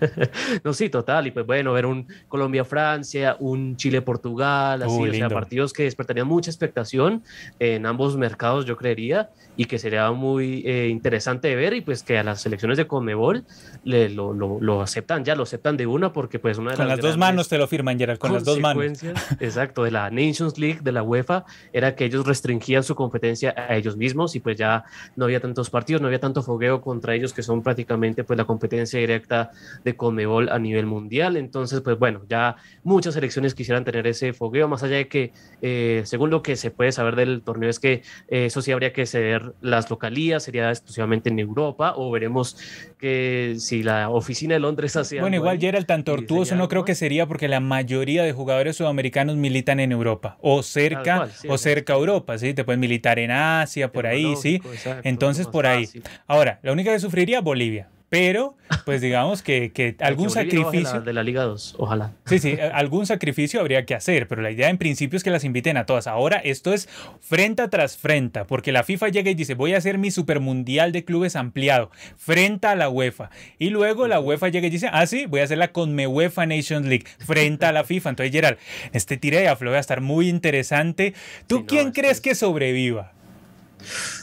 [SPEAKER 2] no, sí, total. Y pues bueno, ver un Colombia-Francia, un Chile-Portugal, así, o sea, partidos que despertarían mucha expectación en ambos mercados, yo creería, y que sería muy eh, interesante de ver y pues que a las selecciones de Conmebol le, lo, lo, aceptan ya, lo aceptan de una porque pues una de
[SPEAKER 1] Con las, dos manos te lo firman, Gerald, con las dos manos.
[SPEAKER 2] Exacto, de la Nations League, de la UEFA, era que ellos restringían su competencia a ellos mismos y pues ya no había tantos partidos, no había tanto fogueo contra ellos que son prácticamente pues la competencia directa de Conmebol a nivel mundial. Entonces, pues bueno, ya muchas selecciones quisieran tener ese fogueo, más allá de que, eh, según lo que se puede saber del torneo, es que eh, eso sí habría que ceder las localías, sería exclusivamente en Europa, o veremos que si la oficina de Londres hace.
[SPEAKER 1] Bueno, igual ya era el tan tortuoso, no creo que sería porque la mayoría de jugadores sudamericanos militan en Europa, o cerca, o cerca a Europa, ¿sí? Te pueden militar en Asia, por ahí, ¿sí? Entonces, por ahí. Ahora, la única que sufriría, Bolivia pero pues digamos que, que algún sacrificio...
[SPEAKER 2] de la Liga 2, ojalá.
[SPEAKER 1] Sí, sí, algún sacrificio habría que hacer, pero la idea en principio es que las inviten a todas. Ahora esto es frente tras frente, porque la FIFA llega y dice, voy a hacer mi supermundial de clubes ampliado, frente a la UEFA. Y luego la UEFA llega y dice, ah, sí, voy a hacer la UEFA Nations League, frente a la FIFA. Entonces, Gerald, este tira de aflo va a estar muy interesante. ¿Tú quién crees que sobreviva?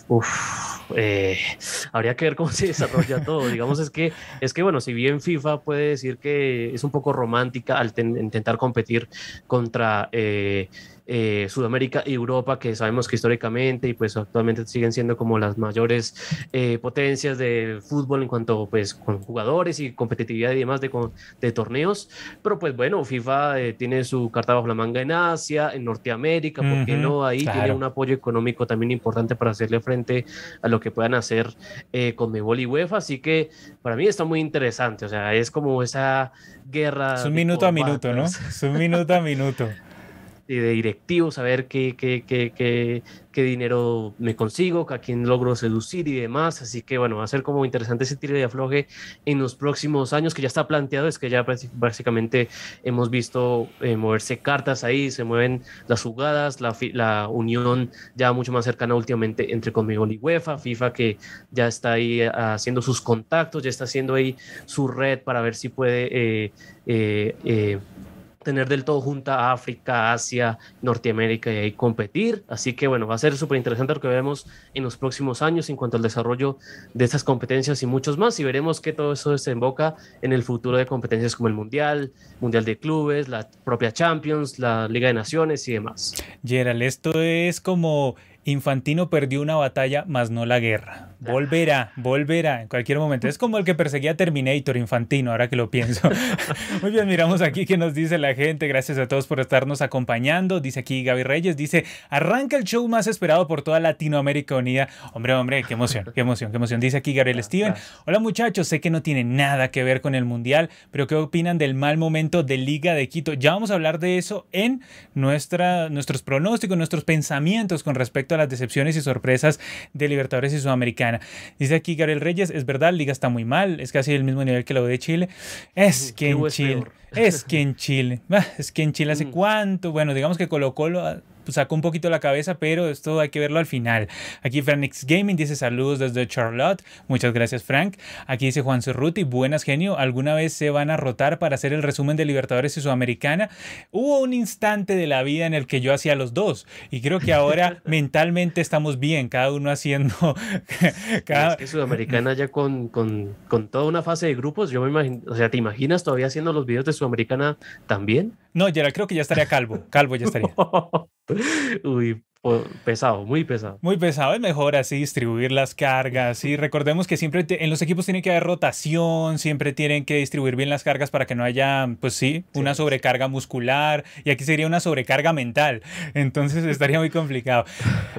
[SPEAKER 2] Uf, eh, habría que ver cómo se desarrolla todo. Digamos, es que, es que, bueno, si bien FIFA puede decir que es un poco romántica al intentar competir contra eh, eh, Sudamérica y Europa, que sabemos que históricamente y pues actualmente siguen siendo como las mayores eh, potencias de fútbol en cuanto pues con jugadores y competitividad y demás de, de torneos. Pero pues bueno, FIFA eh, tiene su carta bajo la manga en Asia, en Norteamérica, ¿por qué no? Ahí tiene un apoyo económico también importante para hacerle frente a lo que puedan hacer con Mebol y UEFA. Así que para mí está muy interesante, o sea, es como esa guerra.
[SPEAKER 1] Es un minuto a minuto, ¿no? Es un minuto a minuto.
[SPEAKER 2] de directivos, saber qué, qué, qué, qué, dinero me consigo, a quién logro seducir y demás. Así que bueno, va a ser como interesante ese tiro de afloje en los próximos años que ya está planteado. Es que ya básicamente hemos visto eh, moverse cartas ahí, se mueven las jugadas, la, la, unión ya mucho más cercana últimamente entre Conmebol y UEFA, FIFA que ya está ahí eh, haciendo sus contactos, ya está haciendo ahí su red para ver si puede... Eh tener del todo junta África, Asia, Norteamérica y ahí competir. Así que bueno, va a ser súper interesante lo que veremos en los próximos años en cuanto al desarrollo de estas competencias y muchos más. Y veremos que todo eso desemboca en el futuro de competencias como el Mundial, Mundial de Clubes, la propia Champions, la Liga de Naciones y demás.
[SPEAKER 1] Gerald, esto es como Infantino perdió una batalla, más no la guerra. Volverá, volverá en cualquier momento. Es como el que perseguía Terminator, Infantino, ahora que lo pienso. Muy bien, miramos aquí qué nos dice la gente. Gracias a todos por estarnos acompañando. Dice aquí Gaby Reyes, dice, arranca el show más esperado por toda Latinoamérica Unida. Hombre, hombre, qué emoción, qué emoción, qué emoción. Dice aquí Gabriel Steven. Hola muchachos, sé que no tiene nada que ver con el Mundial, pero ¿qué opinan del mal momento de Liga de Quito? Ya vamos a hablar de eso en nuestra, nuestros pronósticos, nuestros pensamientos con respecto a las decepciones y sorpresas de Libertadores y Sudamericana. Dice aquí Gabriel Reyes, es verdad, Liga está muy mal, es casi el mismo nivel que la de Chile. Es que en Chile, es que en Chile, es que en Chile hace mm. cuánto, bueno, digamos que Colo Colo pues, sacó un poquito la cabeza, pero esto hay que verlo al final. Aquí Franix Gaming dice saludos desde Charlotte. Muchas gracias, Frank. Aquí dice Juan Cerruti, buenas genio. ¿Alguna vez se van a rotar para hacer el resumen de Libertadores y Sudamericana? Hubo un instante de la vida en el que yo hacía los dos y creo que ahora mentalmente estamos bien, cada uno haciendo...
[SPEAKER 2] cada... Es que Sudamericana ya con, con, con, toda una fase de grupos, yo me imagino, o sea, ¿te imaginas todavía haciendo los videos de Sudamericana también?
[SPEAKER 1] No, ya creo que ya estaría calvo, calvo ya estaría.
[SPEAKER 2] Uy, pesado, muy pesado.
[SPEAKER 1] Muy pesado, es mejor así distribuir las cargas. Y recordemos que siempre en los equipos tiene que haber rotación, siempre tienen que distribuir bien las cargas para que no haya, pues sí, una sobrecarga muscular. Y aquí sería una sobrecarga mental. Entonces estaría muy complicado.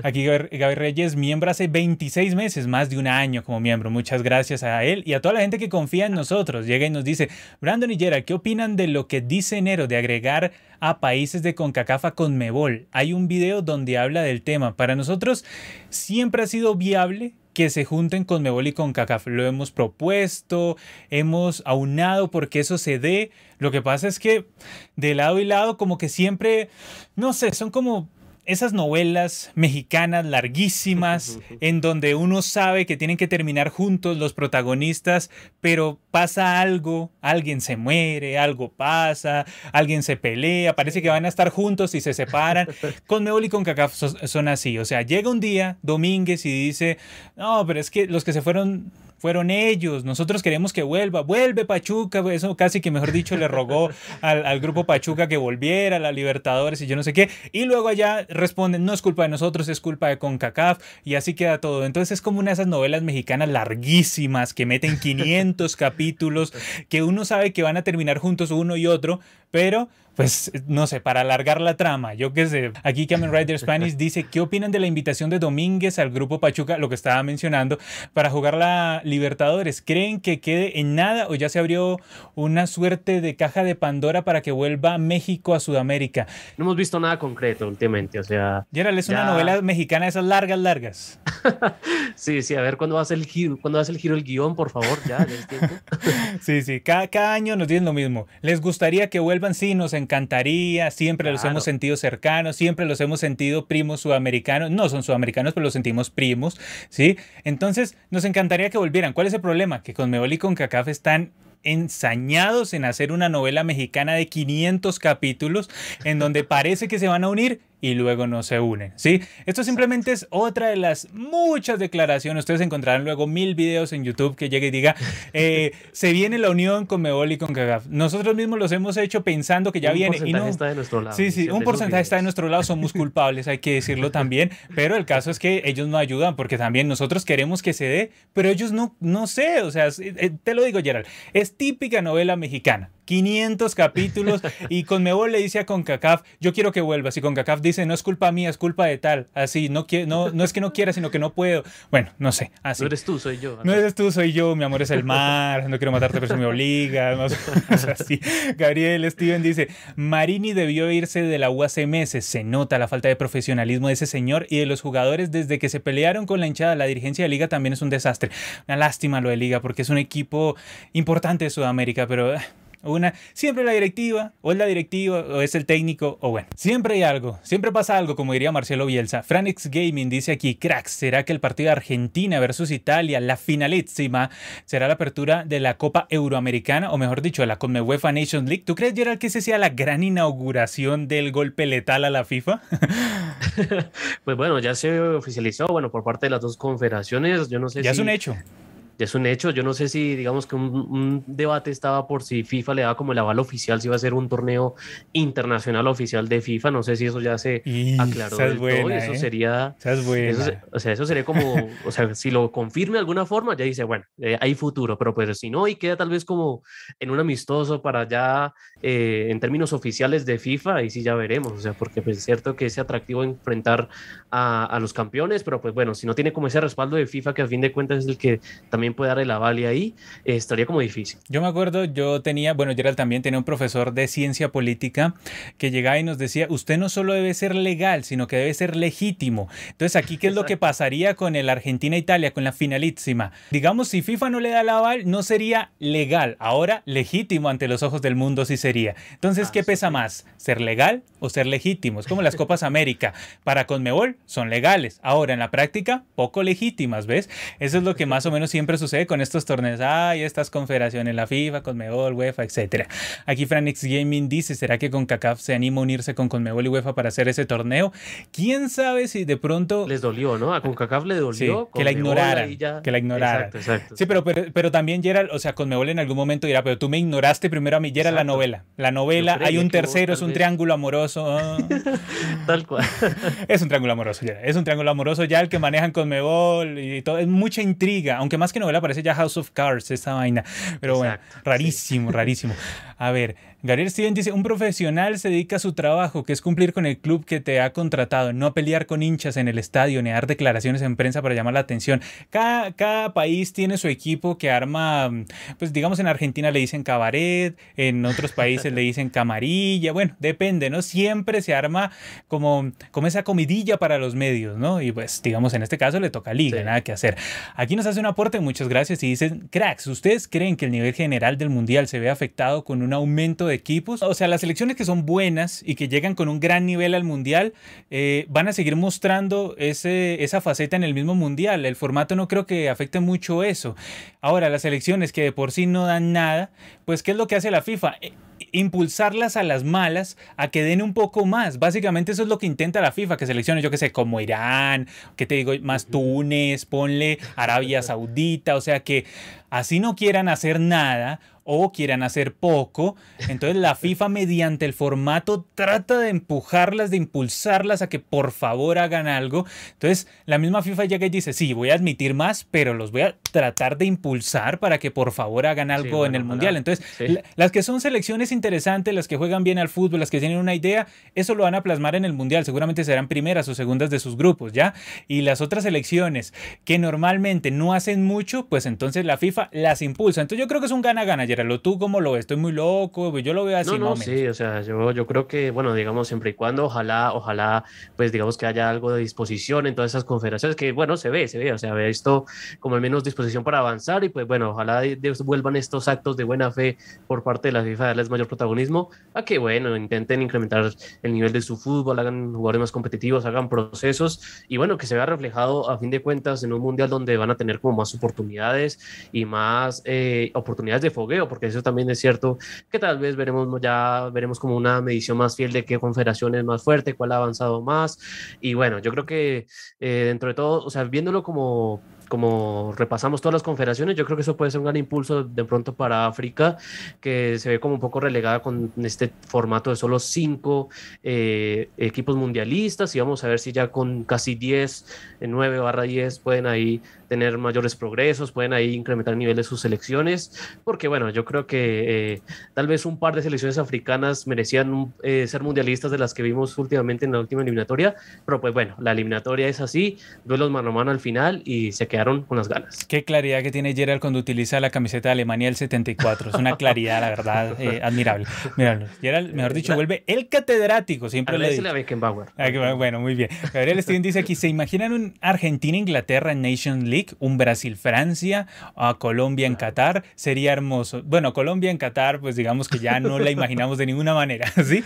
[SPEAKER 1] Aquí Gaby Reyes, miembro hace 26 meses, más de un año como miembro. Muchas gracias a él y a toda la gente que confía en nosotros. Llega y nos dice, Brandon y Gerald, ¿qué opinan de lo que dice Enero de agregar a países de CONCACAF con Mebol? Hay un video donde habla del tema. Para nosotros siempre ha sido viable que se junten con Mebol y con CACAF. Lo hemos propuesto, hemos aunado porque eso se dé. Lo que pasa es que de lado y lado como que siempre, no sé, son como esas novelas mexicanas larguísimas en donde uno sabe que tienen que terminar juntos los protagonistas, pero pasa algo, alguien se muere, algo pasa, alguien se pelea, parece que van a estar juntos y se separan. Con Mebol y con Cacaf son así, o sea, llega un día Domínguez y dice, no, pero es que los que se fueron fueron ellos, nosotros queremos que vuelva, vuelve Pachuca, eso casi que mejor dicho le rogó al, grupo Pachuca que volviera, a la Libertadores y yo no sé qué, y luego allá responden, no es culpa de nosotros, es culpa de CONCACAF, y así queda todo. Entonces es como una de esas novelas mexicanas larguísimas que meten 500 capítulos, que uno sabe que van a terminar juntos uno y otro, pero pues no sé, para alargar la trama, yo qué sé, aquí Kamen Rider Spanish dice, ¿qué opinan de la invitación de Domínguez al grupo Pachuca, lo que estaba mencionando, para jugar la Libertadores? ¿Creen que quede en nada o ya se abrió una suerte de caja de Pandora para que vuelva México a Sudamérica?
[SPEAKER 2] No hemos visto nada concreto últimamente, o sea...
[SPEAKER 1] Gerald, es una novela mexicana de esas largas, largas.
[SPEAKER 2] sí, sí, a ver, ¿cuándo hace el giro, cuándo hace el giro el guion, por favor? Ya, ya es tiempo.
[SPEAKER 1] sí, sí, cada, cada año nos dicen lo mismo. ¿Les gustaría que vuelvan? Sí, nos encantaría, siempre los hemos sentido cercanos, siempre los hemos sentido primos sudamericanos, no son sudamericanos, pero los sentimos primos, ¿sí? Entonces, nos encantaría que volvieran. ¿Cuál es el problema? Que con Meoli y con CACAF están ensañados en hacer una novela mexicana de 500 capítulos en donde parece que se van a unir y luego no se unen, ¿sí? Esto simplemente es otra de las muchas declaraciones. Ustedes encontrarán luego mil videos en YouTube que llegue y diga, eh, se viene la unión con Mebol y con Cagaf. Nosotros mismos los hemos hecho pensando que ya viene.
[SPEAKER 2] y no, está de nuestro lado.
[SPEAKER 1] Sí, sí, un porcentaje está de nuestro lado, somos culpables, hay que decirlo también, pero el caso es que ellos no ayudan porque también nosotros queremos que se dé, pero ellos no, no sé, o sea, eh, te lo digo Gerald, es típica novela mexicana. 500 capítulos y con Mebol le dice a CONCACAF, yo quiero que vuelvas y CONCACAF dice, no es culpa mía, es culpa de tal, así, no, no, no es que no quiera, sino que no puedo. Bueno, no sé, así.
[SPEAKER 2] No eres tú, soy yo.
[SPEAKER 1] No eres tú, soy yo, mi amor es el mar, no quiero matarte, pero eso me obliga, no así. Gabriel Steven dice, Marini debió irse de la U hace meses, se nota la falta de profesionalismo de ese señor y de los jugadores desde que se pelearon con la hinchada, la dirigencia de Liga también es un desastre. Una lástima lo de Liga porque es un equipo importante de Sudamérica, pero una, siempre la directiva, o es la directiva, o es el técnico, o bueno, siempre hay algo, siempre pasa algo, como diría Marcelo Bielsa. Franix Gaming dice aquí, cracks, ¿será que el partido de Argentina versus Italia, la finalísima, será la apertura de la Copa Euroamericana, o mejor dicho, la UEFA Nations League? ¿Tú crees, Gerald, que ese sea la gran inauguración del golpe letal a la FIFA?
[SPEAKER 2] pues bueno, ya se oficializó, bueno, por parte de las dos confederaciones, yo no sé
[SPEAKER 1] ya es un hecho
[SPEAKER 2] es un hecho. Yo no sé si, digamos que un, debate estaba por si FIFA le da como el aval oficial, si va a ser un torneo internacional oficial de FIFA. No sé si eso ya se aclaró del todo. Eso ¿eh? sería. o sea, eso sería como, o sea, si lo confirme de alguna forma, ya dice, bueno, eh, hay futuro, pero pues si no, y queda tal vez como en un amistoso para ya, eh, en términos oficiales de FIFA, ahí sí ya veremos. O sea, porque pues es cierto que es atractivo enfrentar a, a los campeones, pero pues bueno, si no tiene como ese respaldo de FIFA, que a fin de cuentas es el que también puede dar el aval y ahí, eh, estaría como difícil.
[SPEAKER 1] Yo me acuerdo, yo tenía, bueno, Gerald también tenía un profesor de ciencia política que llegaba y nos decía, usted no solo debe ser legal, sino que debe ser legítimo. Entonces, aquí, ¿qué es lo que pasaría con el Argentina-Italia, con la finalísima? Digamos, si FIFA no le da el aval, no sería legal. Ahora, legítimo ante los ojos del mundo sí sería. Entonces, ¿qué ah, pesa más? ¿Ser legal o ser legítimo? Es como las Copas América. Para Conmebol son legales. Ahora, en la práctica, poco legítimas, ¿ves? Eso es lo que más o menos siempre sucede con estos torneos. Hay estas confederaciones, la FIFA, Conmebol, UEFA, etc. Aquí Franix Gaming dice, ¿será que con CACAF se anima a unirse con Conmebol y UEFA para hacer ese torneo? ¿Quién sabe si de pronto...
[SPEAKER 2] Les dolió, ¿no? A CONCACAF le dolió.
[SPEAKER 1] que la ignoraran. Que la ignoraran. Exacto, exacto. Sí, pero, pero, también Gerald, o sea, Conmebol en algún momento dirá, pero tú me ignoraste primero a mí, Gerald, la novela. La novela, hay un tercero, es un triángulo amoroso.
[SPEAKER 2] Tal cual.
[SPEAKER 1] es un triángulo amoroso, Gerald. Es un triángulo amoroso ya el que manejan Conmebol y todo. Es mucha intriga, aunque más que novela parece ya House of Cards, esa vaina. Pero bueno, rarísimo, rarísimo. A ver, Gabriel Steven dice, un profesional se dedica a su trabajo, que es cumplir con el club que te ha contratado, no pelear con hinchas en el estadio, ni dar declaraciones en prensa para llamar la atención. Cada, cada país tiene su equipo que arma, pues digamos en Argentina le dicen cabaret, en otros países le dicen camarilla, bueno, depende, ¿no? Siempre se arma como, como esa comidilla para los medios, ¿no? Y pues digamos en este caso le toca Liga, nada que hacer. Aquí nos hace un aporte, muchas gracias, y dicen, cracks, ¿ustedes creen que el nivel general del Mundial se ve afectado con un un aumento de equipos. O sea, las selecciones que son buenas y que llegan con un gran nivel al mundial eh, van a seguir mostrando ese, esa faceta en el mismo mundial. El formato no creo que afecte mucho eso. Ahora, las selecciones que de por sí no dan nada, pues ¿qué es lo que hace la FIFA? impulsarlas a las malas a que den un poco más. Básicamente eso es lo que intenta la FIFA, que seleccione, yo que sé, como Irán, que te digo, más Túnez, ponle Arabia Saudita, o sea que así no quieran hacer nada o quieran hacer poco. Entonces la FIFA mediante el formato trata de empujarlas, de impulsarlas a que por favor hagan algo. Entonces la misma FIFA llega y dice, sí, voy a admitir más, pero los voy a tratar de impulsar para que por favor hagan algo en el Mundial. Entonces las que son selecciones interesantes, las que juegan bien al fútbol, las que tienen una idea, eso lo van a plasmar en el Mundial. Seguramente serán primeras o segundas de sus grupos, ¿ya? Y las otras selecciones que normalmente no hacen mucho, pues entonces la FIFA las impulsa. Entonces yo creo que es un gana-gana ¿tú cómo lo ves? Estoy muy loco, pues yo lo veo así.
[SPEAKER 2] No, no, sí, o sea, yo, yo creo que, bueno, digamos, siempre y cuando, ojalá, ojalá, pues digamos que haya algo de disposición en todas esas confederaciones, que bueno, se ve, se ve, o sea, ve esto como al menos disposición para avanzar y pues bueno, ojalá vuelvan estos actos de buena fe por parte de la FIFA, darles mayor protagonismo, a que bueno, intenten incrementar el nivel de su fútbol, hagan jugadores más competitivos, hagan procesos y bueno, que se vea reflejado a fin de cuentas en un mundial donde van a tener como más oportunidades y más eh, oportunidades de fogueo porque eso también es cierto que tal vez veremos ya veremos como una medición más fiel de qué confederación es más fuerte, cuál ha avanzado más. Y bueno, yo creo que eh, dentro de todo, o sea, viéndolo como como repasamos todas las confederaciones, yo creo que eso puede ser un gran impulso de pronto para África, que se ve como un poco relegada con este formato de solo cinco eh, equipos mundialistas y vamos a ver si ya con casi 10, 9 barra 10 pueden ahí tener mayores progresos, pueden ahí incrementar el nivel de sus selecciones, porque bueno, yo creo que eh, tal vez un par de selecciones africanas merecían eh, ser mundialistas de las que vimos últimamente en la última eliminatoria, pero pues bueno, la eliminatoria es así, duelos mano a mano al final y se quedaron las ganas.
[SPEAKER 1] Qué claridad que tiene Gerald cuando utiliza la camiseta de Alemania del 74, es una claridad, la verdad, eh, admirable. Míralo, Gerald, mejor dicho, vuelve el catedrático, siempre le dice.
[SPEAKER 2] Ah,
[SPEAKER 1] bueno, muy bien. Gabriel Steven dice aquí, ¿se imaginan un Argentina-Inglaterra en Nation League? un Brasil-Francia, a Colombia en Qatar, sería hermoso. Bueno, Colombia en Qatar, pues digamos que ya no la imaginamos de ninguna manera, ¿sí?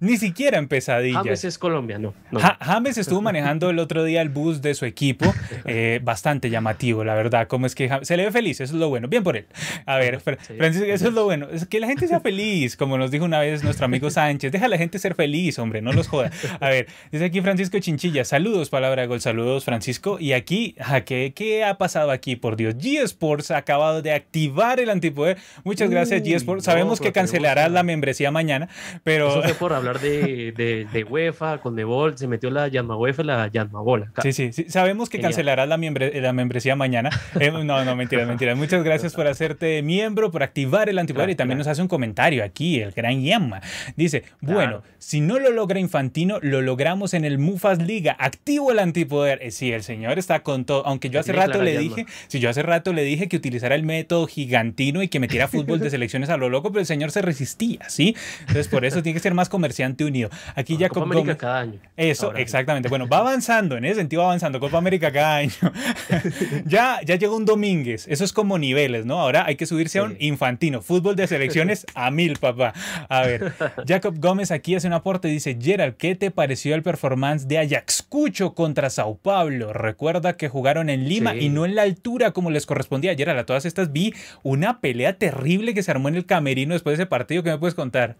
[SPEAKER 1] Ni siquiera en pesadillas.
[SPEAKER 2] James es Colombia, no.
[SPEAKER 1] James estuvo manejando el otro día el bus de su equipo, eh, bastante llamativo, la verdad. Como es que se le ve feliz, eso es lo bueno. Bien por él. A ver, Francisco, eso es lo bueno. Es que la gente sea feliz, como nos dijo una vez nuestro amigo Sánchez. Deja a la gente ser feliz, hombre, no los joda. A ver, dice aquí Francisco Chinchilla. Saludos, palabra de gol. Saludos, Francisco. Y aquí, ¿a qué, qué ha pasado aquí? Por Dios, G Sports ha acabado de activar el antipoder. Muchas gracias, G Sports. Sabemos que cancelarás la membresía mañana, pero.
[SPEAKER 2] Eso fue por hablar de, de, de UEFA, con Debol, se metió la Yanma UEFA, la Yanma Bola.
[SPEAKER 1] Sí, sí, sí. Sabemos que cancelarás la, la membresía mañana. Eh, no, no, mentiras, mentiras. Muchas gracias por hacerte miembro, por activar el antipoder y también nos hace un comentario aquí, el gran Yamma. Dice, bueno, si no lo logra Infantino, lo logramos en el Mufas Liga. Activo el antipoder. Eh, sí, el señor está con todo, aunque yo hace rato le dije, si yo hace rato le dije que utilizara el método gigantino y que metiera fútbol de selecciones a lo loco, pero el señor se resistía, ¿sí? Entonces por eso tiene que ser más comerciante unido. Aquí ya
[SPEAKER 2] Copa América cada año.
[SPEAKER 1] Eso, exactamente. Bueno, va avanzando, en ese sentido va avanzando. Copa América cada año. ya, ya llegó un Domínguez. Eso es como niveles, ¿no? Ahora hay que subirse a un infantino. Fútbol de selecciones a mil, papá. A ver, Jacob Gómez aquí hace un aporte y dice, Gerald, ¿qué te pareció el performance de Ajaxcucho contra Sao Paulo? Recuerda que jugaron en Lima y no en la altura como les correspondía ayer. A todas estas vi una pelea terrible que se armó en el camerino después de ese partido. ¿Qué me puedes contar?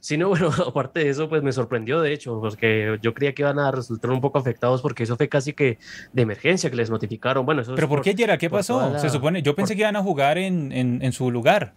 [SPEAKER 2] Sí, no, bueno, aparte de eso, pues me sorprendió, de hecho, porque yo creía que iban a resultar un poco afectados porque eso fue casi que de emergencia que les notificaron. Bueno, eso
[SPEAKER 1] ¿Pero por, qué, Yera? ¿Qué pasó? Se supone, yo pensé que iban a jugar en, en, su lugar.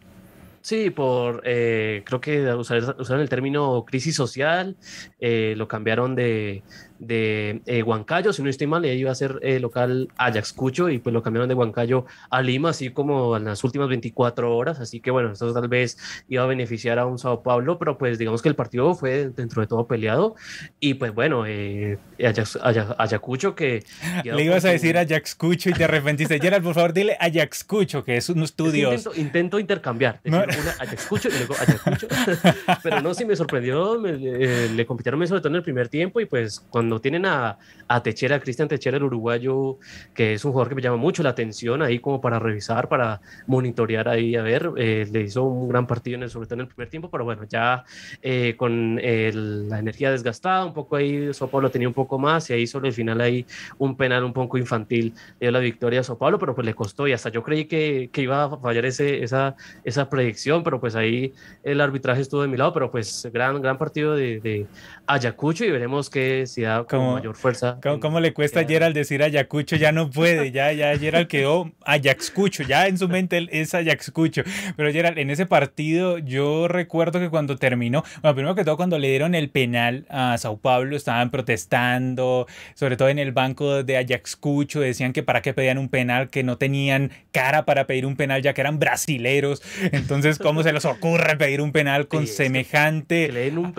[SPEAKER 2] Sí, por, eh, creo que usaron el término crisis social, eh, lo cambiaron de, de eh, Huancayo, si no estoy mal, iba a ser eh, local Ayaxcucho y pues lo cambiaron de Huancayo a Lima, así como en las últimas 24 horas, así que bueno, esto tal vez iba a beneficiar a un Sao Paulo, pero pues digamos que el partido fue dentro de todo peleado y pues bueno, eh, Ayacucho que...
[SPEAKER 1] Le ibas a decir Ayaxcucho y te arrepentiste. Gerald, por favor, dile Ayaxcucho, que es un estudio.
[SPEAKER 2] intento, intercambiar, una Ayaxcucho y luego Ayacucho, pero no, sí me sorprendió, le compitieron sobre todo en el primer tiempo y pues con cuando tienen a, a Techera, Cristian Techera, el uruguayo, que es un jugador que me llama mucho la atención ahí como para revisar, para monitorear ahí, a ver, eh, le hizo un gran partido, en el, sobre todo en el primer tiempo, pero bueno, ya eh, con la energía desgastada, un poco ahí Sao Paulo tenía un poco más y ahí sobre el final ahí un penal un poco infantil dio la victoria a Sao Paulo, pero pues le costó y hasta yo creí que, que iba a fallar ese, esa, esa predicción, pero pues ahí el arbitraje estuvo de mi lado, pero pues gran, gran partido de, de Ayacucho y veremos que si da con mayor fuerza.
[SPEAKER 1] ¿Cómo, le cuesta a Gerald decir Ayacucho? Ya no puede, ya, ya Gerald quedó Ayacucho, ya en su mente es Ayacucho. Pero Gerald, en ese partido yo recuerdo que cuando terminó, bueno, primero que todo cuando le dieron el penal a Sao Paulo estaban protestando, sobre todo en el banco de Ayacucho, decían que para qué pedían un penal, que no tenían cara para pedir un penal ya que eran brasileros. Entonces, ¿cómo se les ocurre pedir un penal con semejante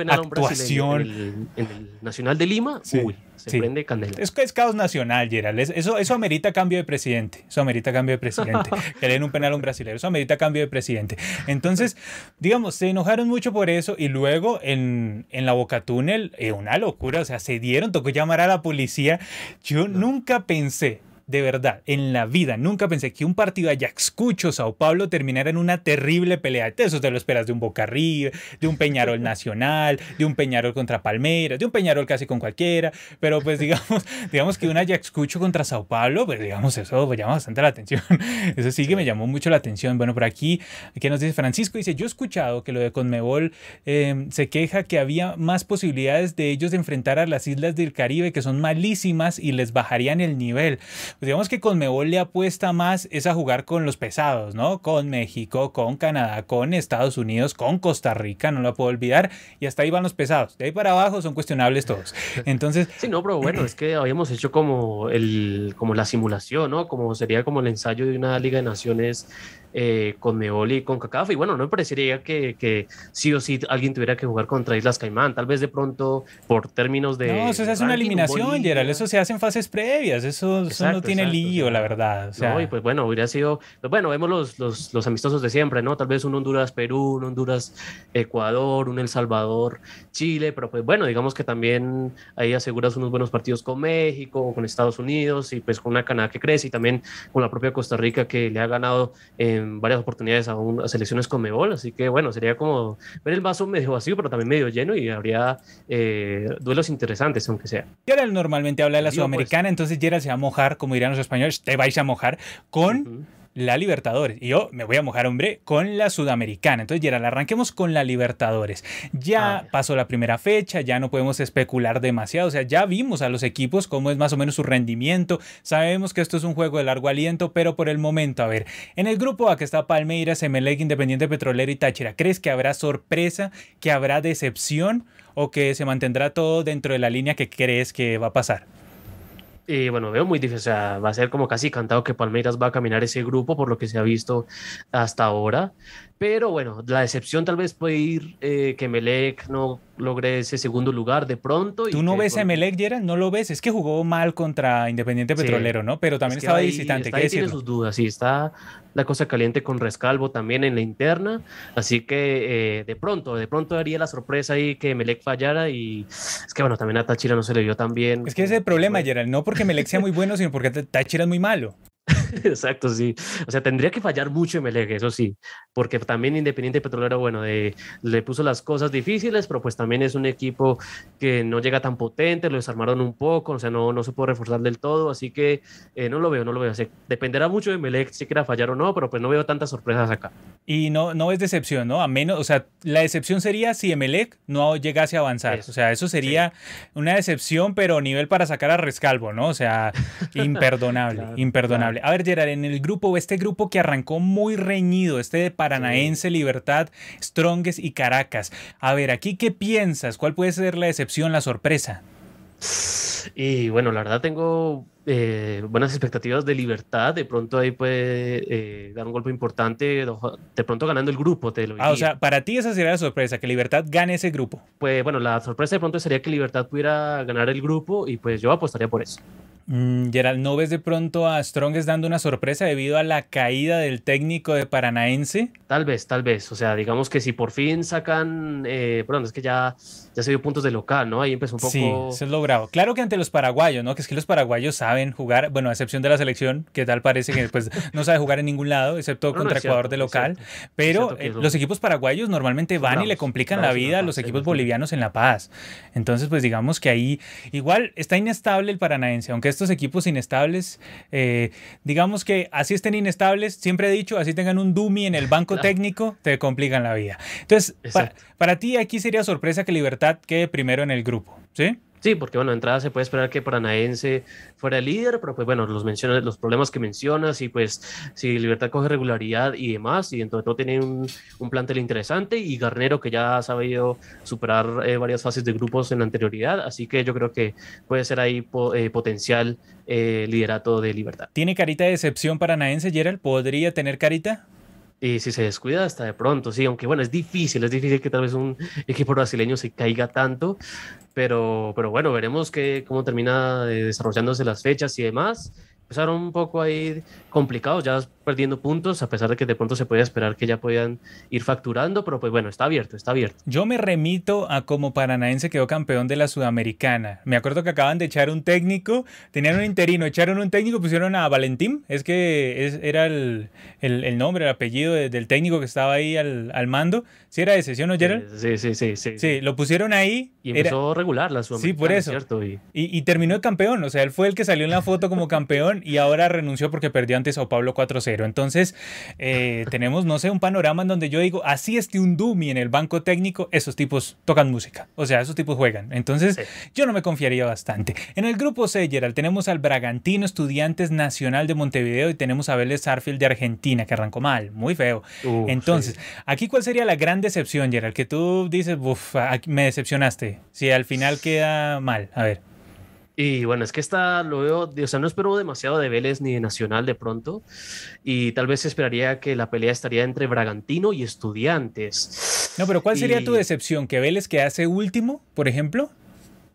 [SPEAKER 1] actuación?
[SPEAKER 2] En el, Nacional de Lima, uy, se prende candela.
[SPEAKER 1] Es, es caos nacional, Gerald. Eso, eso amerita cambio de presidente. Eso amerita cambio de presidente. que le den un penal a un brasileño. Eso amerita cambio de presidente. Entonces, digamos, se enojaron mucho por eso y luego en, en la Boca Túnel, eh, una locura. O sea, se dieron, tocó llamar a la policía. Yo nunca pensé de verdad, en la vida nunca pensé que un partido Ayacucho Sao Paulo terminara en una terrible pelea. Eso te lo esperas de un Boca River, de un Peñarol Nacional, de un Peñarol contra Palmeiras, de un Peñarol casi con cualquiera, pero pues digamos, digamos que un Ayacucho contra Sao Paulo, pues digamos eso me llama bastante la atención. Eso sí que me llamó mucho la atención. Bueno, por aquí, ¿qué nos dice Francisco? Dice, yo he escuchado que lo de Conmebol em, se queja que había más posibilidades de ellos de enfrentar a las islas del Caribe que son malísimas y les bajarían el nivel. Pues digamos que Conmebol le apuesta más es a jugar con los pesados, ¿no? Con México, con Canadá, con Estados Unidos, con Costa Rica, no lo puedo olvidar, y hasta ahí van los pesados. De ahí para abajo son cuestionables todos. Entonces...
[SPEAKER 2] Sí, no, pero bueno, es que habíamos hecho como, el, como la simulación, ¿no? Como sería como el ensayo de una Liga de Naciones eh, con Meoli y con Cacafa. Y bueno, no me parecería que, que, sí o sí alguien tuviera que jugar contra Islas Caimán. Tal vez de pronto por términos de.
[SPEAKER 1] No, eso se hace una eliminación, Gerald. Eso se hace en fases previas. Eso, no tiene lío, la verdad.
[SPEAKER 2] No, y pues bueno, hubiera sido. Pues bueno, vemos los, los, los, amistosos de siempre, ¿no? Tal vez un Honduras-Perú, un Honduras-Ecuador, un El Salvador, Chile. Pero pues bueno, digamos que también ahí aseguras unos buenos partidos con México, con Estados Unidos y pues con una Canadá que crece y también con la propia Costa Rica que le ha ganado en varias oportunidades a, a selecciones con Mebol, así que bueno, sería como ver el vaso medio vacío, pero también medio lleno y habría eh, duelos interesantes, aunque sea.
[SPEAKER 1] Gerald normalmente habla de la pues. Sudamericana, entonces Gerald se va a mojar, como dirían los españoles, te vais a mojar con la Libertadores. Y yo me voy a mojar, hombre, con la Sudamericana. Entonces, Gerald, arranquemos con la Libertadores. Ya ah. pasó la primera fecha, ya no podemos especular demasiado. O sea, ya vimos a los equipos cómo es más o menos su rendimiento. Sabemos que esto es un juego de largo aliento, pero por el momento, a ver, en el grupo A que está Palmeiras, Emelec, Independiente Petrolero y Táchira, ¿crees que habrá sorpresa, que habrá decepción o que se mantendrá todo dentro de la línea que crees que va a pasar?
[SPEAKER 2] Y bueno, veo muy difícil, o sea, va a ser como casi cantado que Palmeiras va a caminar ese grupo por lo que se ha visto hasta ahora. Pero bueno, la decepción tal vez puede ir eh, que Melec no logre ese segundo lugar de pronto.
[SPEAKER 1] ¿Tú no ves a Melec, Gerard? ¿No lo ves? Es que jugó mal contra Independiente Petrolero, ¿no? Pero también estaba visitante.
[SPEAKER 2] Está, tiene sus dudas, sí, está la cosa caliente con Rescalvo también en la interna. Así que eh, de pronto, de pronto haría la sorpresa ahí que Melec fallara y es que bueno, también a Táchira no se le vio tan bien.
[SPEAKER 1] Es que ese es el problema, Gerald, no porque Melec sea muy bueno, sino porque Táchira es muy malo.
[SPEAKER 2] Exacto, sí. O sea, tendría que fallar mucho MLG, eso sí, porque también Independiente Petrolero, bueno, le puso las cosas difíciles, pero pues también es un equipo que no llega tan potente, lo desarmaron un poco, o sea, no, no se puede reforzar del todo, así que eh, no lo veo, no lo veo. dependerá mucho de Melec si quiera fallar o no, pero pues no veo tantas sorpresas acá.
[SPEAKER 1] Y no, no es decepción, ¿no? A menos, o sea, la decepción sería si Emelec no llegase a avanzar. o sea, eso sería una decepción, pero nivel para sacar a Rescalvo, ¿no? O sea, imperdonable, imperdonable. A ver, Gerard, en el grupo, este grupo que arrancó muy reñido, este de Paranaense, Libertad, Strongest y Caracas. A ver, aquí, ¿qué piensas? ¿Cuál puede ser la decepción, la sorpresa?
[SPEAKER 2] Y bueno, la verdad tengo eh, buenas expectativas de libertad. De pronto ahí puede eh, dar un golpe importante, de pronto ganando el grupo. Te lo
[SPEAKER 1] ah, o sea, para ti esa sería la sorpresa, que Libertad gane ese grupo.
[SPEAKER 2] Pues bueno, la sorpresa de pronto sería que Libertad pudiera ganar el grupo y pues yo apostaría por eso.
[SPEAKER 1] Mm, Gerald, ¿no ves de pronto a Strongest dando una sorpresa debido a la caída del técnico de Paranaense?
[SPEAKER 2] Tal vez, tal vez. O sea, digamos que si por fin sacan, eh, perdón, es que ya, ya se dio puntos de local, ¿no? Ahí empezó un poco...
[SPEAKER 1] Sí, eso es logrado. Claro que ante los paraguayos, ¿no? Que es que los paraguayos saben jugar, bueno, a excepción de la selección, que tal parece que pues, no sabe jugar en ningún lado, excepto contra Ecuador de local. Pero eh, los equipos paraguayos normalmente van y le complican la vida a los equipos bolivianos en La Paz. Entonces, pues digamos que ahí igual está inestable el paranaense, aunque estos equipos inestables, eh, digamos que así estén inestables, siempre he dicho, así tengan un dummy en el banco técnico, te complican la vida. Entonces, para, ti aquí sería sorpresa que Libertad quede primero en el grupo, ¿sí?
[SPEAKER 2] Sí, porque bueno, de entrada se puede esperar que Paranaense fuera el líder, pero pues bueno, los, mencionas, los problemas que mencionas y pues si Libertad coge regularidad y demás, y entonces todo tiene un, un plantel interesante y Garnero que ya ha sabido superar eh, varias fases de grupos en anterioridad, así que yo creo que puede ser ahí eh, potencial eh, liderato de Libertad.
[SPEAKER 1] ¿Tiene carita de decepción Paranaense, Gerald? ¿Podría tener carita?
[SPEAKER 2] Y si se descuida hasta de pronto, sí, aunque bueno, es difícil, es difícil que tal vez un equipo brasileño se caiga tanto, pero, pero bueno, veremos que, cómo termina desarrollándose las fechas y demás empezaron un poco ahí complicados, ya perdiendo puntos, a pesar de que de pronto se podía esperar que ya podían ir facturando, pero pues bueno, está abierto, está abierto.
[SPEAKER 1] Yo me remito a como Paranaense quedó campeón de la Sudamericana. Me acuerdo que acaban de echar un técnico, tenían un interino, echaron un técnico, pusieron a Valentín, es que era el, nombre, el apellido del técnico que estaba ahí al, mando. ¿Sí era ese, sí o no, Gerald?
[SPEAKER 2] Sí, sí, sí. Sí,
[SPEAKER 1] sí, lo pusieron ahí.
[SPEAKER 2] Y empezó regular la
[SPEAKER 1] Sudamericana. Sí, por eso. ¿cierto? Y... Y, terminó campeón, o sea, él fue el que salió en la foto como campeón y ahora renunció porque perdió ante Sao Paulo 4-0. Entonces, eh, tenemos, no sé, un panorama en donde yo digo, así esté un Dumi en el banco técnico, esos tipos tocan música, o sea, esos tipos juegan. Entonces, yo no me confiaría bastante. En el grupo C, Gerald, tenemos al Bragantino Estudiantes Nacional de Montevideo y tenemos a Vélez Sarfield de Argentina, que arrancó mal, muy feo. Entonces, aquí, ¿cuál sería la gran decepción, Gerald? Que tú dices, uff, me decepcionaste. Si al final queda mal, a ver.
[SPEAKER 2] Y bueno, es que esta lo veo, o sea, no espero demasiado de Vélez ni de Nacional de pronto. Y tal vez esperaría que la pelea estaría entre Bragantino y Estudiantes.
[SPEAKER 1] No, pero ¿cuál sería tu decepción? ¿Que Vélez quedase último, por ejemplo?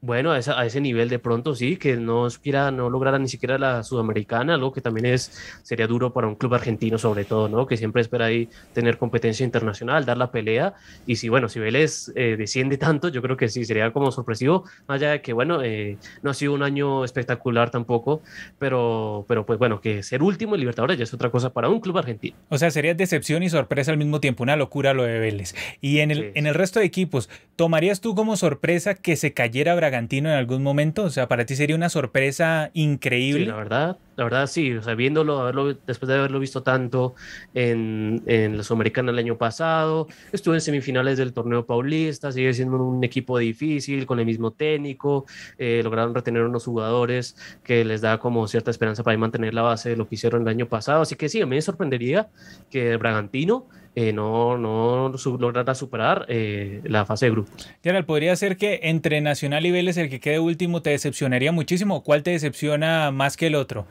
[SPEAKER 2] Bueno, a, a, ese nivel de pronto sí, que no aspira, no lograra ni siquiera la sudamericana, algo que también es, sería duro para un club argentino sobre todo, ¿no? Que siempre espera ahí tener competencia internacional, dar la pelea. Y si, bueno, si Vélez eh, desciende tanto, yo creo que sí, sería como sorpresivo, más allá de que, bueno, eh, no ha sido un año espectacular tampoco, pero, pero pues bueno, que ser último en Libertadores ya es otra cosa para un club argentino.
[SPEAKER 1] O sea, sería decepción y sorpresa al mismo tiempo, una locura lo de Vélez. Y en el, en el resto de equipos, ¿tomarías tú como sorpresa que se cayera Braga Bragantino en algún momento? O sea, para ti sería una sorpresa increíble.
[SPEAKER 2] Sí, la verdad, la verdad sí. O sea, viéndolo, haberlo, después de haberlo visto tanto en, en la Sudamericana el año pasado, estuve en semifinales del torneo paulista, sigue siendo un equipo difícil, con el mismo técnico, eh, lograron retener unos jugadores que les da como cierta esperanza para mantener la base de lo que hicieron el año pasado. Así que sí, a mí me sorprendería que Bragantino eh, no, no logrará superar eh, la fase de grupos.
[SPEAKER 1] Gerald, ¿podría ser que entre Nacional y Vélez el que quede último te decepcionaría muchísimo? ¿Cuál te decepciona más que el otro?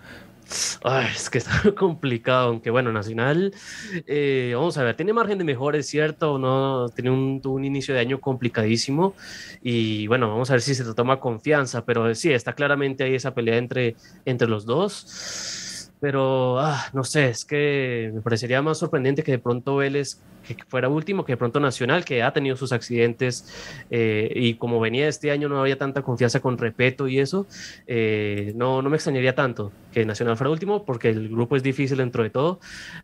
[SPEAKER 2] es que está complicado, aunque bueno, Nacional, eh, vamos a ver, tiene margen de mejor, es cierto, no tiene un, un inicio de año complicadísimo y bueno, vamos a ver si se toma confianza, pero sí, está claramente ahí esa pelea entre, entre los dos pero ah, no sé, es que me parecería más sorprendente que de pronto Vélez que fuera último, que de pronto Nacional, que ha tenido sus accidentes eh, y como venía este año no había tanta confianza con Repeto y eso, eh, no, no me extrañaría tanto que Nacional fuera último porque el grupo es difícil dentro de todo,